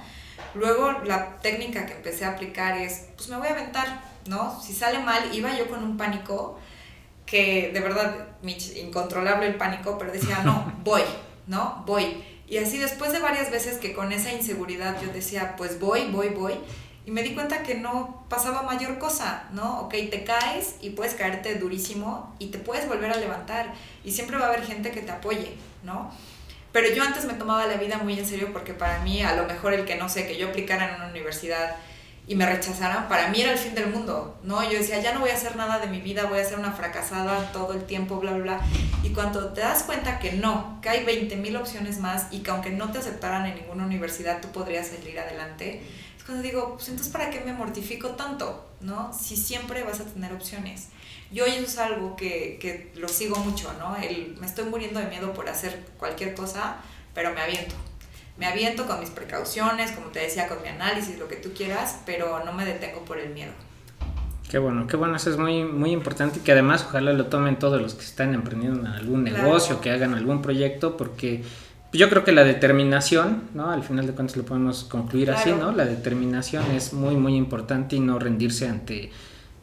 Luego la técnica que empecé a aplicar es, pues me voy a aventar, ¿no? Si sale mal, iba yo con un pánico que de verdad, incontrolable el pánico, pero decía, no, voy, ¿no? Voy. Y así después de varias veces que con esa inseguridad yo decía, pues voy, voy, voy, y me di cuenta que no pasaba mayor cosa, ¿no? Ok, te caes y puedes caerte durísimo y te puedes volver a levantar y siempre va a haber gente que te apoye, ¿no? Pero yo antes me tomaba la vida muy en serio porque para mí a lo mejor el que no sé, que yo aplicara en una universidad y me rechazaran, para mí era el fin del mundo, ¿no? Yo decía, ya no voy a hacer nada de mi vida, voy a ser una fracasada todo el tiempo, bla, bla, bla. Y cuando te das cuenta que no, que hay 20.000 opciones más y que aunque no te aceptaran en ninguna universidad, tú podrías salir adelante, cuando digo, pues entonces, ¿para qué me mortifico tanto, ¿no? Si siempre vas a tener opciones. Yo eso es algo que, que lo sigo mucho, ¿no? El, me estoy muriendo de miedo por hacer cualquier cosa, pero me aviento. Me aviento con mis precauciones, como te decía, con mi análisis, lo que tú quieras, pero no me detengo por el miedo. Qué bueno, qué bueno, eso es muy, muy importante y que además ojalá lo tomen todos los que están emprendiendo en algún negocio, que hagan algún proyecto, porque yo creo que la determinación, ¿no? Al final de cuentas lo podemos concluir así, ¿no? La determinación es muy, muy importante y no rendirse ante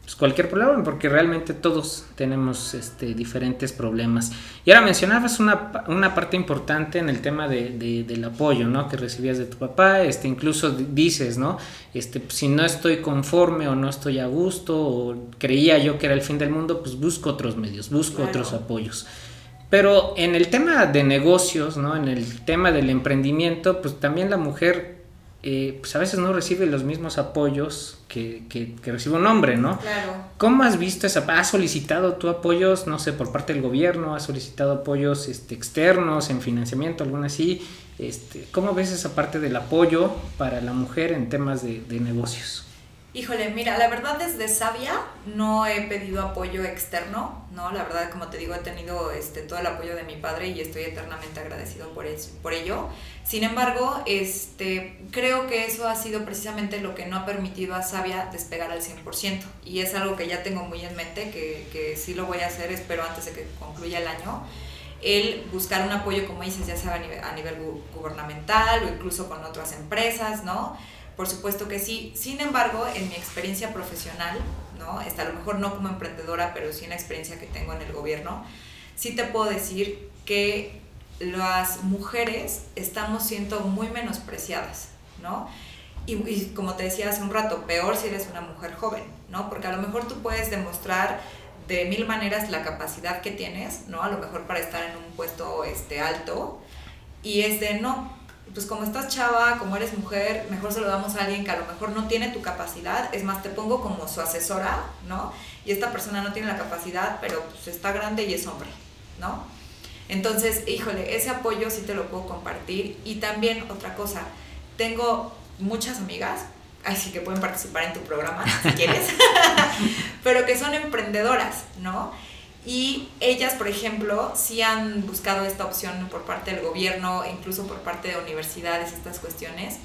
pues, cualquier problema, porque realmente todos tenemos este, diferentes problemas. Y ahora mencionabas una, una parte importante en el tema de, del apoyo, ¿no? Que recibías de tu papá, este, incluso dices, ¿no? Este, si no estoy conforme o no estoy a gusto o creía yo que era el fin del mundo, pues busco otros medios, busco otros apoyos. Pero en el tema de negocios, ¿no? En el tema del emprendimiento, pues también la mujer eh, pues a veces no recibe los mismos apoyos que, que, recibe un hombre, ¿no? Claro. ¿Cómo has visto esa? ¿Has solicitado tú apoyos, no sé, por parte del gobierno? ¿Has solicitado apoyos este, externos en financiamiento, alguna así? Este, ¿Cómo ves esa parte del apoyo para la mujer en temas de, de negocios? Híjole, mira, la verdad desde Sabia no he pedido apoyo externo, ¿no? La verdad, como te digo, he tenido este, todo el apoyo de mi padre y estoy eternamente agradecido por, eso, por ello. Sin embargo, este, creo que eso ha sido precisamente lo que no ha permitido a Sabia despegar al 100%. Y es algo que ya tengo muy en mente, que, que sí lo voy a hacer, espero antes de que concluya el año el buscar un apoyo, como dices, ya sea a nivel, a nivel, gubernamental o incluso con otras empresas, ¿no? Por supuesto que sí. Sin embargo, en mi experiencia profesional, ¿no? Está a lo mejor no como emprendedora, pero sí en la experiencia que tengo en el gobierno, sí te puedo decir que las mujeres estamos siendo muy menospreciadas, ¿no? Y, y, como te decía hace un rato, peor si eres una mujer joven, ¿no? Porque a lo mejor tú puedes demostrar de mil maneras la capacidad que tienes, ¿no? A lo mejor para estar en un puesto este, alto, y es de no, pues como estás chava, como eres mujer, mejor se lo damos a alguien que a lo mejor no tiene tu capacidad, es más, te pongo como su asesora, ¿no? Y esta persona no tiene la capacidad, pero pues está grande y es hombre, ¿no? Entonces, híjole, ese apoyo sí te lo puedo compartir. Y también otra cosa, tengo muchas amigas, así que pueden participar en tu programa si quieres, pero que son emprendedoras, ¿no? Y ellas, por ejemplo, sí han buscado esta opción por parte del gobierno, incluso por parte de universidades, estas cuestiones.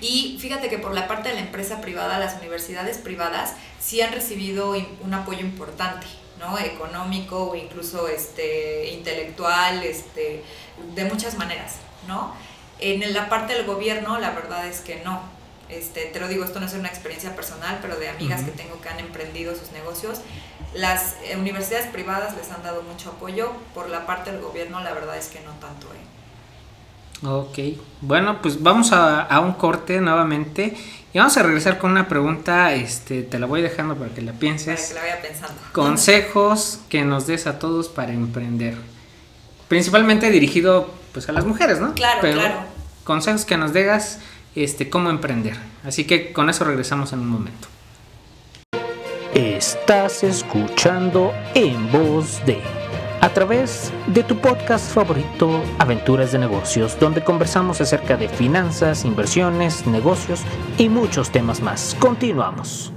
Y fíjate que por la parte de la empresa privada, las universidades privadas sí han recibido un apoyo importante, ¿no? Económico o incluso este, intelectual, este, de muchas maneras, ¿no? En la parte del gobierno, la verdad es que no. Este, te lo digo, esto no es una experiencia personal, pero de amigas que tengo que han emprendido sus negocios, las eh, universidades privadas les han dado mucho apoyo, por la parte del gobierno la verdad es que no tanto. ¿eh? Ok, bueno, pues vamos a, a, un corte nuevamente y vamos a regresar con una pregunta, este, te la voy dejando para que la pienses. Para que la vaya pensando. Consejos que nos des a todos para emprender. Principalmente dirigido pues a las mujeres, ¿no? Claro, claro. Consejos que nos digas este, cómo emprender. Así que con eso regresamos en un momento. Estás escuchando en voz de a través de tu podcast favorito Aventuras de Negocios, donde conversamos acerca de finanzas, inversiones, negocios y muchos temas más. Continuamos.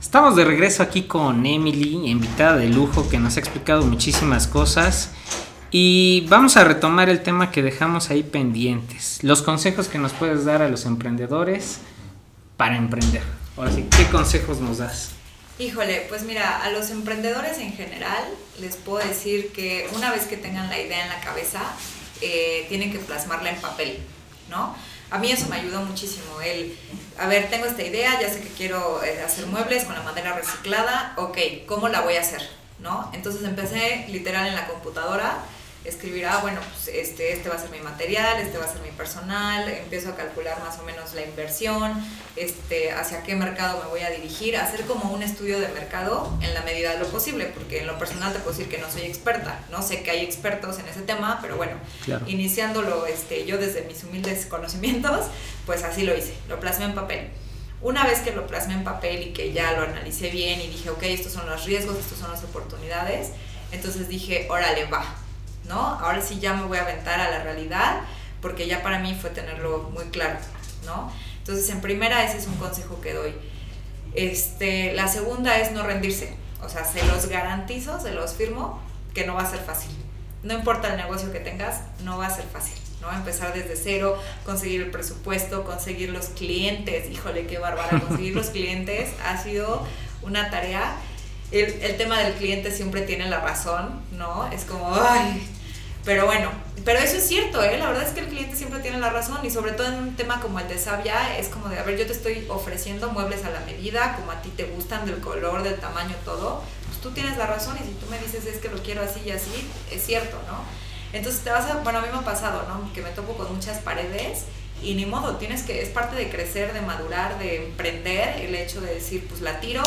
Estamos de regreso aquí con Emily, invitada de lujo, que nos ha explicado muchísimas cosas y vamos a retomar el tema que dejamos ahí pendientes. Los consejos que nos puedes dar a los emprendedores para emprender. Ahora sí, ¿qué consejos nos das? Híjole, pues mira, a los emprendedores en general les puedo decir que una vez que tengan la idea en la cabeza, eh, tienen que plasmarla en papel, ¿no? A mí eso me ayudó muchísimo. El, a ver, tengo esta idea, ya sé que quiero eh, hacer muebles con la madera reciclada, ok, ¿cómo la voy a hacer? ¿No? Entonces empecé literal en la computadora escribir, ah, bueno, pues este, este va a ser mi material, este va a ser mi personal, empiezo a calcular más o menos la inversión, este, hacia qué mercado me voy a dirigir, hacer como un estudio de mercado en la medida de lo posible, porque en lo personal te puedo decir que no soy experta, no sé que hay expertos en ese tema, pero bueno, iniciándolo este, yo desde mis humildes conocimientos, pues así lo hice, lo plasmé en papel. Una vez que lo plasmé en papel y que ya lo analicé bien y dije, ok, estos son los riesgos, estos son las oportunidades, entonces dije, órale, va, ¿no? Ahora sí ya me voy a aventar a la realidad, porque ya para mí fue tenerlo muy claro, ¿no? Entonces, en primera, ese es un consejo que doy. Este, la segunda es no rendirse. O sea, se los garantizo, se los firmo, que no va a ser fácil. No importa el negocio que tengas, no va a ser fácil. ¿no? Empezar desde cero, conseguir el presupuesto, conseguir los clientes. Híjole, qué bárbara. Conseguir los clientes ha sido una tarea. El, tema del cliente siempre tiene la razón, ¿no? Es como, ay, pero bueno, pero eso es cierto, ¿eh? La verdad es que el cliente siempre tiene la razón y sobre todo en un tema como el de Sabia es como de, a ver, yo te estoy ofreciendo muebles a la medida, como a ti te gustan, del color, del tamaño, todo, pues tú tienes la razón y si tú me dices es que lo quiero así y así, es cierto, ¿no? Entonces te vas a, bueno, a mí me ha pasado, ¿no? Que me topo con muchas paredes y ni modo, tienes que, es parte de crecer, de madurar, de emprender, el hecho de decir, pues la tiro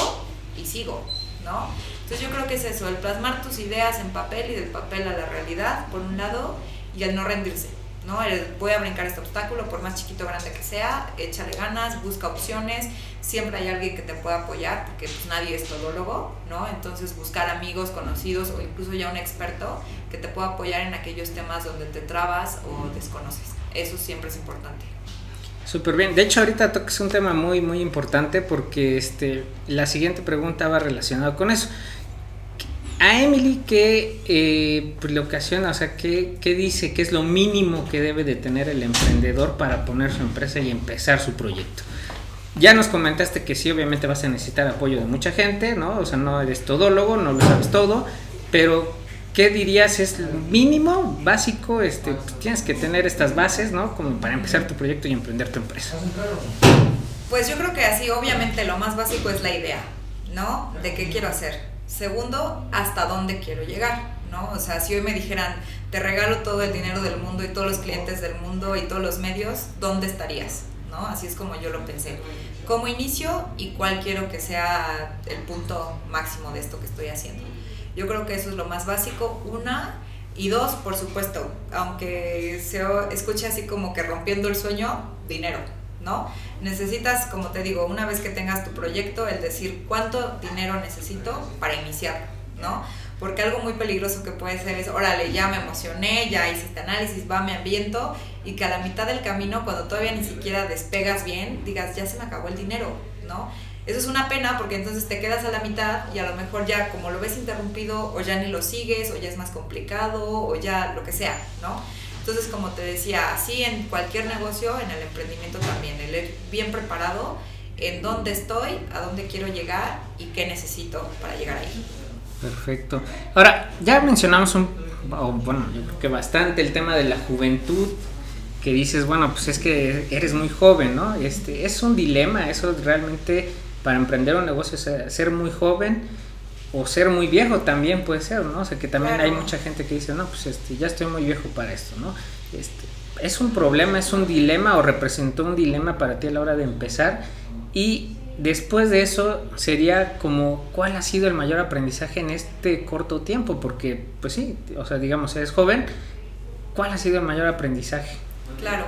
y sigo, ¿no? Entonces yo creo que es eso, el plasmar tus ideas en papel y del papel a la realidad, por un lado, y el no rendirse. ¿no? El, voy a brincar este obstáculo, por más chiquito o grande que sea, échale ganas, busca opciones, siempre hay alguien que te pueda apoyar, porque pues, nadie es todólogo, ¿no? Entonces buscar amigos, conocidos o incluso ya un experto que te pueda apoyar en aquellos temas donde te trabas o desconoces. Eso siempre es importante. Súper bien. De hecho, ahorita toques un tema muy, muy importante porque este, la siguiente pregunta va relacionada con eso. A Emily, ¿qué eh, pues, le ocasiona? O sea, ¿qué, ¿qué dice que es lo mínimo que debe de tener el emprendedor para poner su empresa y empezar su proyecto? Ya nos comentaste que sí, obviamente vas a necesitar apoyo de mucha gente, ¿no? O sea, no eres todólogo, no lo sabes todo, pero ¿qué dirías es mínimo, básico? Este, pues, tienes que tener estas bases, ¿no? Como para empezar tu proyecto y emprender tu empresa. Pues yo creo que así, obviamente, lo más básico es la idea, ¿no? De qué quiero hacer. Segundo, hasta dónde quiero llegar, ¿no? O sea, si hoy me dijeran, te regalo todo el dinero del mundo y todos los clientes del mundo y todos los medios, ¿dónde estarías? ¿No? Así es como yo lo pensé. ¿Cómo inicio y cuál quiero que sea el punto máximo de esto que estoy haciendo? Yo creo que eso es lo más básico. Una. Y dos, por supuesto, aunque se escuche así como que rompiendo el sueño, dinero, ¿no? Necesitas, como te digo, una vez que tengas tu proyecto, el decir cuánto dinero necesito para iniciar, ¿no? Porque algo muy peligroso que puede ser es, órale, ya me emocioné, ya hice este análisis, va, me ambiento, y que a la mitad del camino, cuando todavía ni siquiera despegas bien, digas, ya se me acabó el dinero, ¿no? Eso es una pena porque entonces te quedas a la mitad y a lo mejor ya como lo ves interrumpido o ya ni lo sigues o ya es más complicado o ya lo que sea, ¿no? Entonces, como te decía, así en cualquier negocio, en el emprendimiento también, el ir bien preparado en dónde estoy, a dónde quiero llegar y qué necesito para llegar ahí. Perfecto. Ahora, ya mencionamos un, bueno, yo creo que bastante el tema de la juventud, que dices, bueno, pues es que eres muy joven, ¿no? Este, es un dilema, eso realmente para emprender un negocio es ser muy joven o ser muy viejo también puede ser, ¿no? O sea, que también hay mucha gente que dice, no, pues este, ya estoy muy viejo para esto, ¿no? Este, es un problema, es un dilema o representó un dilema para ti a la hora de empezar y después de eso sería como cuál ha sido el mayor aprendizaje en este corto tiempo, porque pues sí, o sea, digamos, eres joven, ¿cuál ha sido el mayor aprendizaje? Claro,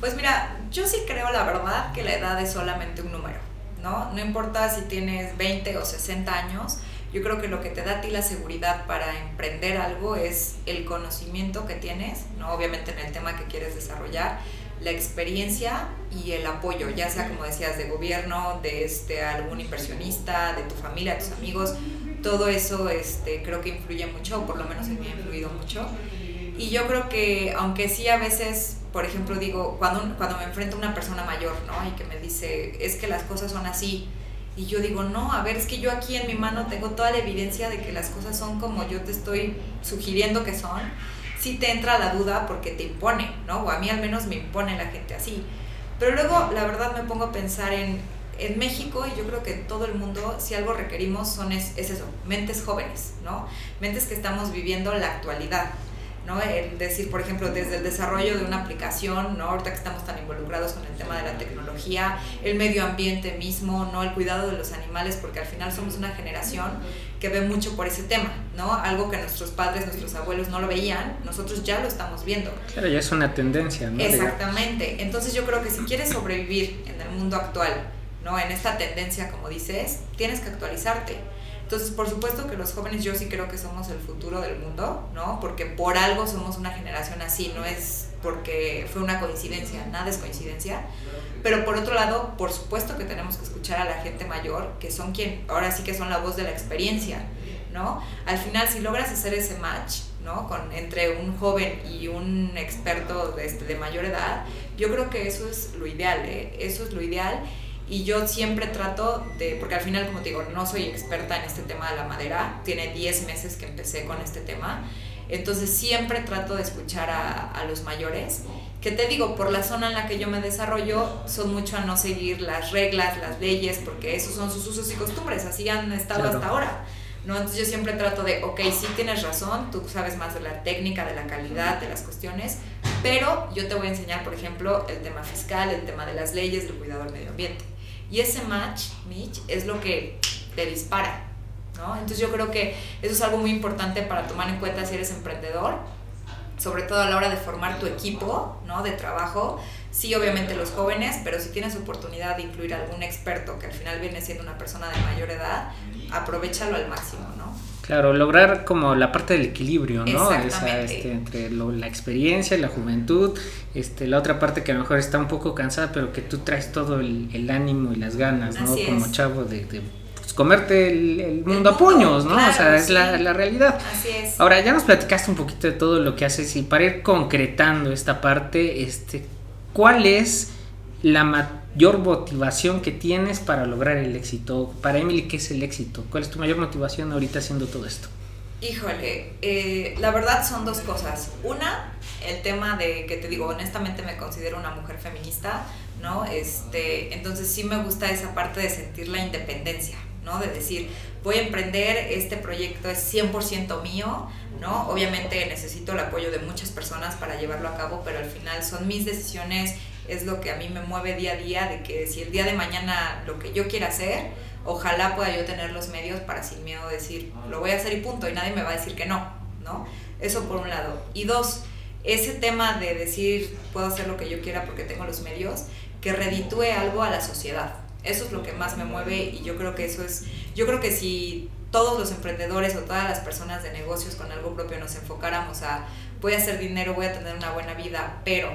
pues mira, yo sí creo la verdad que la edad es solamente un número, ¿no? No importa si tienes 20 o 60 años, yo creo que lo que te da a ti la seguridad para emprender algo es el conocimiento que tienes, ¿no? Obviamente en el tema que quieres desarrollar, la experiencia y el apoyo, ya sea como decías, de gobierno, de este, algún inversionista, de tu familia, de tus amigos, todo eso este, creo que influye mucho, o por lo menos en mí ha influido mucho. Y yo creo que, aunque sí a veces, por ejemplo, digo, cuando, cuando me enfrento a una persona mayor, ¿no? Y que me dice, es que las cosas son así, y yo digo, no, a ver, es que yo aquí en mi mano tengo toda la evidencia de que las cosas son como yo te estoy sugiriendo que son. Sí te entra la duda porque te impone, ¿no? O a mí al menos me impone la gente así. Pero luego, la verdad, me pongo a pensar en, en México y yo creo que en todo el mundo, si algo requerimos son es, es eso, mentes jóvenes, ¿no? Mentes que estamos viviendo la actualidad. ¿No? El decir, por ejemplo, desde el desarrollo de una aplicación, ¿no? Ahorita que estamos tan involucrados con el tema de la tecnología, el medio ambiente mismo, ¿no? El cuidado de los animales, porque al final somos una generación que ve mucho por ese tema, ¿no? Algo que nuestros padres, nuestros abuelos no lo veían, nosotros ya lo estamos viendo. Claro, ya es una tendencia, ¿no? Exactamente. Entonces yo creo que si quieres sobrevivir en el mundo actual, ¿no? En esta tendencia, como dices, tienes que actualizarte entonces, por supuesto que los jóvenes yo sí creo que somos el futuro del mundo, ¿no? Porque por algo somos una generación así, no es porque fue una coincidencia, nada es coincidencia. Pero por otro lado, por supuesto que tenemos que escuchar a la gente mayor, que son quien, ahora sí que son la voz de la experiencia, ¿no? Al final, si logras hacer ese match, ¿no? Con, entre un joven y un experto de, este, de mayor edad, yo creo que eso es lo ideal, ¿eh? Eso es lo ideal y yo siempre trato de, porque al final, como te digo, no soy experta en este tema de la madera, tiene 10 meses que empecé con este tema, entonces siempre trato de escuchar a, a, los mayores, que te digo, por la zona en la que yo me desarrollo, son mucho a no seguir las reglas, las leyes, porque esos son sus usos y costumbres, así han estado hasta ahora. ¿no? Entonces yo siempre trato de, ok, sí tienes razón, tú sabes más de la técnica, de la calidad, de las cuestiones, pero yo te voy a enseñar, por ejemplo, el tema fiscal, el tema de las leyes, el cuidado del medio ambiente. Y ese match, Mitch, es lo que te dispara, ¿no? Entonces yo creo que eso es algo muy importante para tomar en cuenta si eres emprendedor, sobre todo a la hora de formar tu equipo, ¿no? De trabajo. Sí, obviamente los jóvenes, pero si tienes oportunidad de incluir algún experto que al final viene siendo una persona de mayor edad, aprovechalo al máximo, ¿no? Claro, lograr como la parte del equilibrio, ¿no? Esa, este, entre la experiencia, la juventud, este, la otra parte que a lo mejor está un poco cansada, pero que tú traes todo el, ánimo y las ganas, ¿no? como chavo de, pues, comerte el, mundo a puños, ¿no? o sea, es la, la, realidad. Así es. Ahora, ya nos platicaste un poquito de todo lo que haces y para ir concretando esta parte, este, ¿cuál es la mayor motivación que tienes para lograr el éxito? Para Emily, ¿qué es el éxito? ¿Cuál es tu mayor motivación ahorita haciendo todo esto? Híjole, eh, la verdad son dos cosas. Una, el tema de que te digo, honestamente me considero una mujer feminista, ¿no? Este, entonces sí me gusta esa parte de sentir la independencia, ¿no? De decir, voy a emprender, este proyecto es 100% mío, ¿no? Obviamente necesito el apoyo de muchas personas para llevarlo a cabo, pero al final son mis decisiones es lo que a mí me mueve día a día, de que si el día de mañana lo que yo quiera hacer, ojalá pueda yo tener los medios para sin miedo decir, lo voy a hacer y punto, y nadie me va a decir que no, ¿no? Eso por un lado. Y dos, ese tema de decir, puedo hacer lo que yo quiera porque tengo los medios, que reditúe algo a la sociedad. Eso es lo que más me mueve y yo creo que eso es, yo creo que si todos los emprendedores o todas las personas de negocios con algo propio nos enfocáramos a voy a hacer dinero, voy a tener una buena vida, pero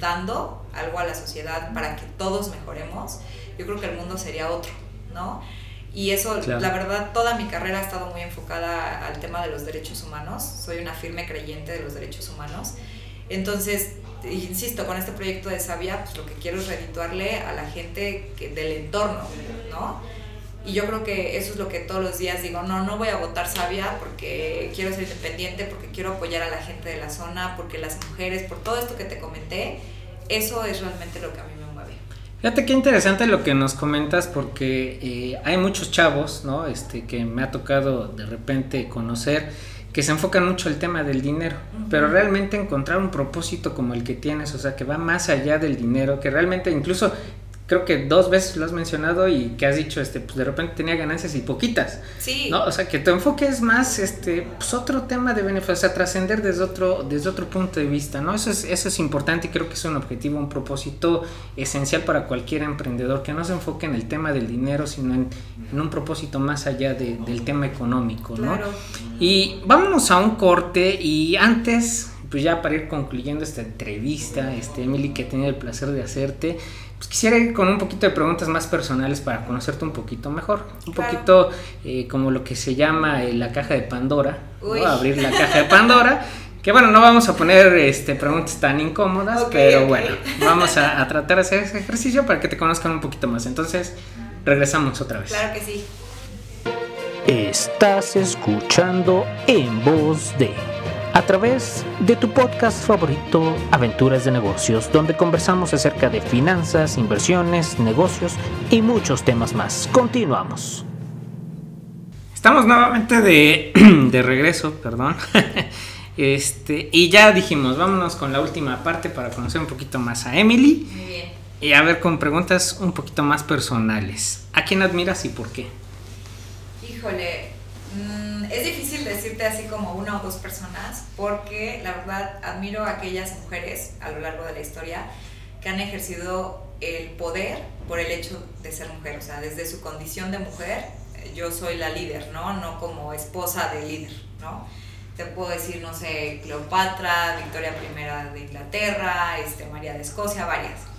dando algo a la sociedad para que todos mejoremos, yo creo que el mundo sería otro, ¿no? Y eso, la verdad, toda mi carrera ha estado muy enfocada al tema de los derechos humanos. Soy una firme creyente de los derechos humanos. Entonces, insisto, con este proyecto de Sabia, pues lo que quiero es redituarle a la gente que, del entorno, ¿no? Y yo creo que eso es lo que todos los días digo, no, no voy a votar Sabia porque quiero ser independiente, porque quiero apoyar a la gente de la zona, porque las mujeres, por todo esto que te comenté, eso es realmente lo que a mí me mueve. Fíjate qué interesante lo que nos comentas porque eh, hay muchos chavos, ¿no? Este, que me ha tocado de repente conocer que se enfocan mucho el tema del dinero, pero realmente encontrar un propósito como el que tienes, o sea, que va más allá del dinero, que realmente incluso creo que dos veces lo has mencionado y que has dicho, este, pues de repente tenía ganancias y poquitas. Sí. ¿no? O sea, que tu enfoque es más, este, pues otro tema de beneficio, o sea, trascender desde otro, desde otro punto de vista, ¿no? Eso es, eso es importante y creo que es un objetivo, un propósito esencial para cualquier emprendedor, que no se enfoque en el tema del dinero, sino en, en un propósito más allá de, del tema económico, ¿no? Claro. Y vámonos a un corte y antes, pues ya para ir concluyendo esta entrevista, este, Emily, que he tenido el placer de hacerte, pues quisiera ir con un poquito de preguntas más personales para conocerte un poquito mejor. Un poquito eh, como lo que se llama eh, la caja de Pandora. Abrir la caja de Pandora. Que bueno, no vamos a poner este, preguntas tan incómodas, pero bueno, vamos a, a, tratar de hacer ese ejercicio para que te conozcan un poquito más. Entonces, regresamos otra vez. Claro que sí. Estás escuchando en voz de a través de tu podcast favorito Aventuras de Negocios, donde conversamos acerca de finanzas, inversiones, negocios y muchos temas más. Continuamos. Estamos nuevamente de, de regreso, perdón. Este, y ya dijimos, vámonos con la última parte para conocer un poquito más a Emily. Muy bien. Y a ver con preguntas un poquito más personales. ¿A quién admiras y por qué? Híjole, mmm, es difícil decirte así como una o dos personas, porque la verdad admiro a aquellas mujeres a lo largo de la historia que han ejercido el poder por el hecho de ser mujer, o sea, desde su condición de mujer, yo soy la líder, ¿no? No como esposa de líder, ¿no? Te puedo decir, no sé, Cleopatra, Victoria I de Inglaterra, este, María de Escocia, varias.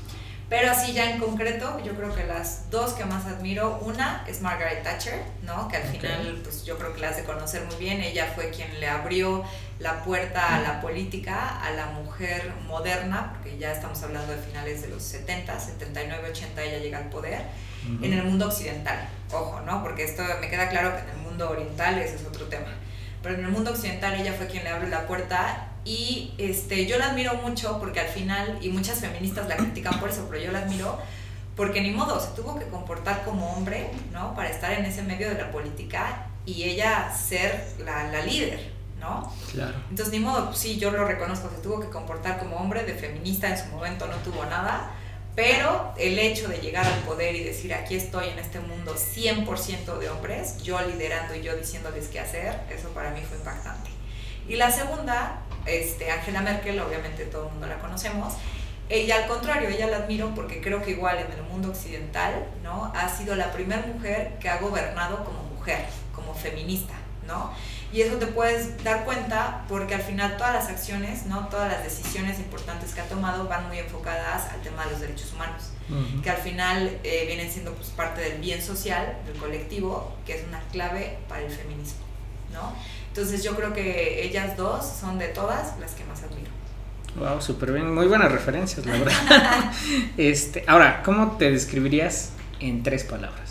Pero así ya en concreto, yo creo que las dos que más admiro, una es Margaret Thatcher, ¿no? Que al okay. final, pues yo creo que la has de conocer muy bien. Ella fue quien le abrió la puerta a la política, a la mujer moderna, porque ya estamos hablando de finales de los 70, 79, 80, ella llega al poder, uh -huh. en el mundo occidental. Ojo, ¿no? Porque esto me queda claro que en el mundo oriental ese es otro tema. Pero en el mundo occidental ella fue quien le abrió la puerta y este, yo la admiro mucho porque al final, y muchas feministas la critican por eso, pero yo la admiro porque ni modo, se tuvo que comportar como hombre, ¿no? Para estar en ese medio de la política y ella ser la, la líder, ¿no? Claro. Entonces, ni modo, sí, yo lo reconozco, se tuvo que comportar como hombre, de feminista en su momento no tuvo nada, pero el hecho de llegar al poder y decir, aquí estoy en este mundo 100% de hombres, yo liderando y yo diciéndoles qué hacer, eso para mí fue impactante. Y la segunda, este, Angela Merkel, obviamente todo el mundo la conocemos, ella al contrario, ella la admiro porque creo que igual en el mundo occidental, ¿no? Ha sido la primera mujer que ha gobernado como mujer, como feminista, ¿no? Y eso te puedes dar cuenta porque al final todas las acciones, ¿no? Todas las decisiones importantes que ha tomado van muy enfocadas al tema de los derechos humanos, que al final eh, vienen siendo pues, parte del bien social, del colectivo, que es una clave para el feminismo, ¿no? Entonces yo creo que ellas dos son de todas las que más admiro. Wow, súper bien, muy buenas referencias, la verdad. este, ahora, ¿cómo te describirías en tres palabras?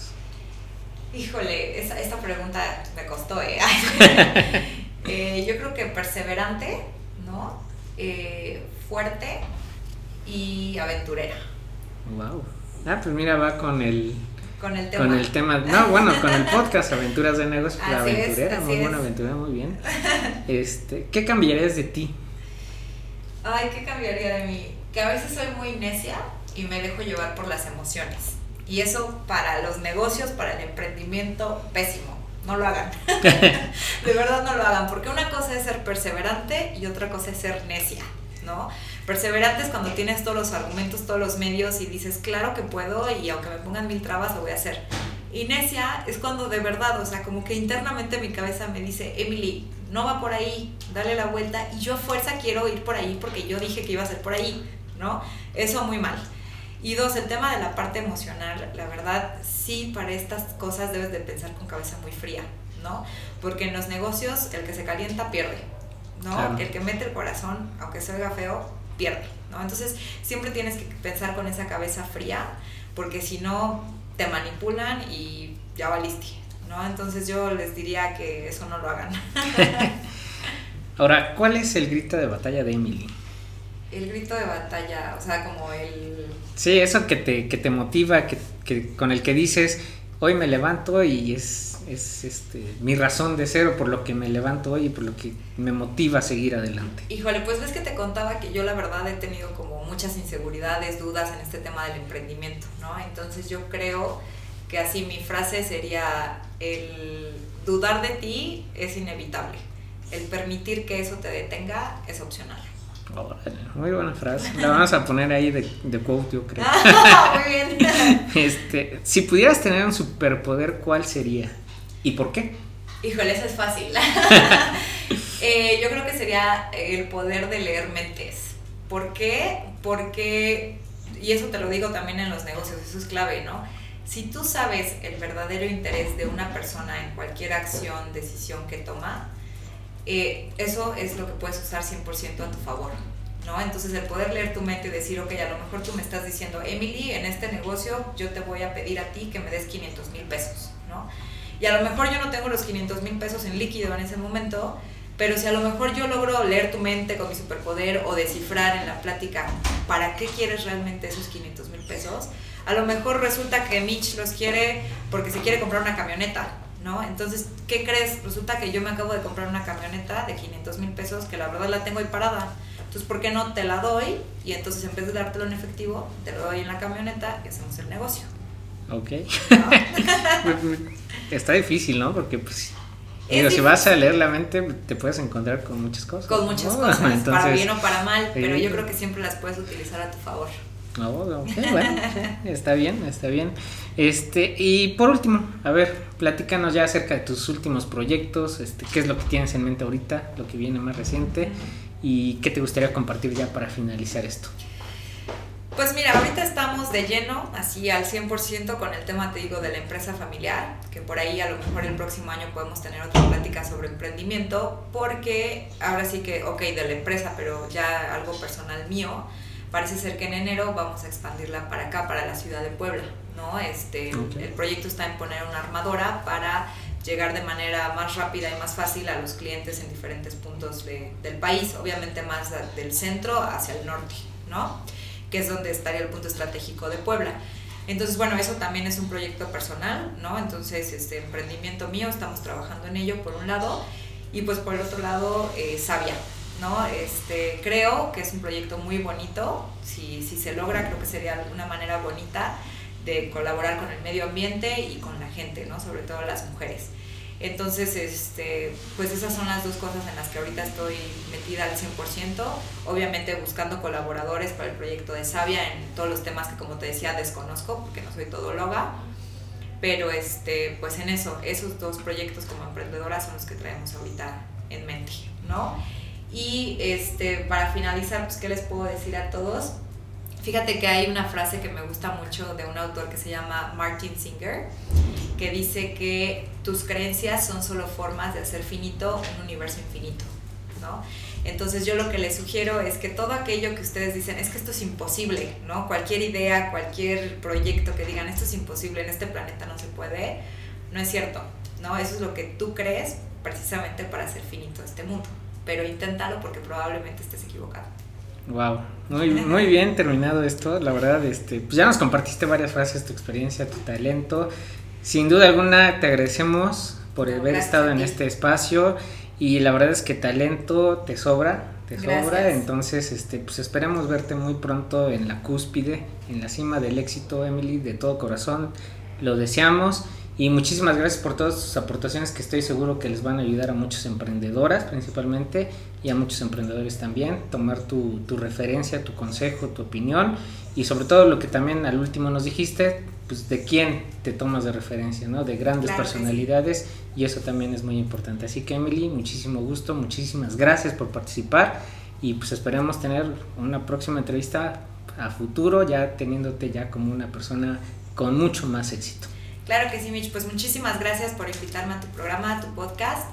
Híjole, esa, esta pregunta me costó, ¿eh? ¿eh? yo creo que perseverante, ¿no? Eh, fuerte y aventurera. Wow. Ah, pues mira, va con el con el tema. Con el tema, no, bueno, con el podcast Aventuras de Negocios, la aventurera, muy buena aventura, muy bien. Este, ¿qué cambiarías de ti? Ay, ¿qué cambiaría de mí? Que a veces soy muy necia y me dejo llevar por las emociones. Y eso para los negocios, para el emprendimiento, pésimo. No lo hagan. de verdad no lo hagan, porque una cosa es ser perseverante y otra cosa es ser necia, ¿no? Perseverante es cuando tienes todos los argumentos, todos los medios y dices, claro que puedo y aunque me pongan mil trabas lo voy a hacer. Y necia es cuando de verdad, o sea, como que internamente mi cabeza me dice, Emily, no va por ahí, dale la vuelta y yo a fuerza quiero ir por ahí porque yo dije que iba a ser por ahí, ¿no? Eso muy mal. Y dos, el tema de la parte emocional, la verdad, sí, para estas cosas debes de pensar con cabeza muy fría, ¿no? Porque en los negocios el que se calienta pierde, ¿no? El que mete el corazón, aunque se oiga feo, pierde, ¿no? Entonces siempre tienes que pensar con esa cabeza fría, porque si no te manipulan y ya valiste, ¿no? Entonces yo les diría que eso no lo hagan. Ahora, ¿cuál es el grito de batalla de Emily? El grito de batalla, o sea, como el... Sí, eso que te, que te motiva, que, que con el que dices, hoy me levanto y es es este, mi razón de ser o por lo que me levanto hoy y por lo que me motiva a seguir adelante. Híjole, pues ves que te contaba que yo la verdad he tenido como muchas inseguridades, dudas en este tema del emprendimiento, ¿no? Entonces yo creo que así mi frase sería, el dudar de ti es inevitable, el permitir que eso te detenga es opcional. Muy buena frase. La vamos a poner ahí de, de quote, yo creo. muy bien. Este, si pudieras tener un superpoder, ¿cuál sería? ¿Y por qué? Híjole, eso es fácil. Eh, yo creo que sería el poder de leer mentes. ¿Por qué? Porque, y eso te lo digo también en los negocios, eso es clave, ¿no? Si tú sabes el verdadero interés de una persona en cualquier acción, decisión que toma, eh, eso es lo que puedes usar 100% a tu favor. ¿no? Entonces el poder leer tu mente y decir, ok, a lo mejor tú me estás diciendo, Emily, en este negocio yo te voy a pedir a ti que me des 500 mil pesos, ¿no? Y a lo mejor yo no tengo los 500 mil pesos en líquido en ese momento, pero si a lo mejor yo logro leer tu mente con mi superpoder o descifrar en la plática para qué quieres realmente esos 500 mil pesos, a lo mejor resulta que Mitch los quiere porque se quiere comprar una camioneta, ¿no? Entonces, ¿qué crees? Resulta que yo me acabo de comprar una camioneta de 500 mil pesos que la verdad la tengo ahí parada. Entonces, ¿por qué no te la doy? Y entonces, en vez de dártelo en efectivo, te lo doy en la camioneta y hacemos el negocio. Ok. Está difícil, ¿no? Porque pues... si vas a leer la mente, te puedes encontrar con muchas cosas. Con muchas cosas, para bien o para mal, pero yo creo que siempre las puedes utilizar a tu favor. Oh, bueno, está bien, está bien. Este, y por último, a ver, platícanos ya acerca de tus últimos proyectos, este, qué es lo que tienes en mente ahorita, lo que viene más reciente, y qué te gustaría compartir ya para finalizar esto. Pues mira, ahorita estamos de lleno, así al 100% con el tema, te digo, de la empresa familiar, que por ahí a lo mejor el próximo año podemos tener otra plática sobre emprendimiento, porque ahora sí que, ok, de la empresa, pero ya algo personal mío, parece ser que en enero vamos a expandirla para acá, para la ciudad de Puebla, ¿no? Este, El proyecto está en poner una armadora para llegar de manera más rápida y más fácil a los clientes en diferentes puntos de, del país, obviamente más del centro hacia el norte, ¿no? que es donde estaría el punto estratégico de Puebla. Entonces, bueno, eso también es un proyecto personal, ¿no? Entonces, este emprendimiento mío, estamos trabajando en ello por un lado, y pues por el otro lado, eh, Sabia, ¿no? Este, creo que es un proyecto muy bonito, si, si se logra, creo que sería una manera bonita de colaborar con el medio ambiente y con la gente, ¿no? Sobre todo las mujeres. Entonces, este, pues esas son las dos cosas en las que ahorita estoy metida al 100%, obviamente buscando colaboradores para el proyecto de Sabia en todos los temas que como te decía desconozco porque no soy todóloga, pero este, pues en eso, esos dos proyectos como emprendedora son los que traemos ahorita en mente, ¿no? Y este, para finalizar, pues, ¿qué les puedo decir a todos? Fíjate que hay una frase que me gusta mucho de un autor que se llama Martin Singer, que dice que tus creencias son solo formas de hacer finito un universo infinito, ¿no? Entonces yo lo que les sugiero es que todo aquello que ustedes dicen, es que esto es imposible, ¿no? Cualquier idea, cualquier proyecto que digan, esto es imposible, en este planeta no se puede, no es cierto, ¿no? Eso es lo que tú crees precisamente para hacer finito este mundo, pero inténtalo porque probablemente estés equivocado. Wow, muy, muy bien terminado esto, la verdad, este, pues ya nos compartiste varias frases, tu experiencia, tu talento. Sin duda alguna te agradecemos por haber estado en este espacio. Y la verdad es que talento te sobra, te sobra, entonces este, pues esperemos verte muy pronto en la cúspide, en la cima del éxito, Emily, de todo corazón, lo deseamos y muchísimas gracias por todas sus aportaciones que estoy seguro que les van a ayudar a muchas emprendedoras principalmente y a muchos emprendedores también. Tomar tu, tu referencia, tu consejo, tu opinión y sobre todo lo que también al último nos dijiste, pues de quién te tomas de referencia, ¿no? De grandes personalidades y eso también es muy importante. Así que Emily, muchísimo gusto, muchísimas gracias por participar y pues esperemos tener una próxima entrevista a futuro ya teniéndote ya como una persona con mucho más éxito. Claro que sí, Mitch. Pues muchísimas gracias por invitarme a tu programa, a tu podcast.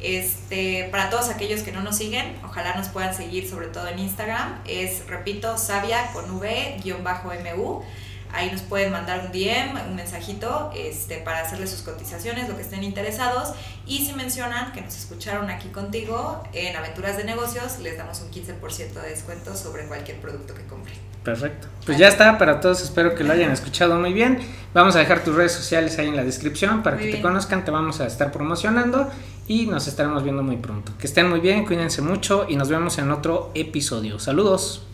Este, para todos aquellos que no nos siguen, ojalá nos puedan seguir sobre todo en Instagram. Es, repito, Sabia con V-MU. Ahí nos pueden mandar un DM, un mensajito este, para hacerle sus cotizaciones, lo que estén interesados. Y si mencionan que nos escucharon aquí contigo en Aventuras de Negocios, les damos un 15% de descuento sobre cualquier producto que compren. Perfecto. Pues ya está para todos, espero que lo hayan escuchado muy bien. Vamos a dejar tus redes sociales ahí en la descripción para que te conozcan, te vamos a estar promocionando y nos estaremos viendo muy pronto. Que estén muy bien, cuídense mucho y nos vemos en otro episodio. Saludos.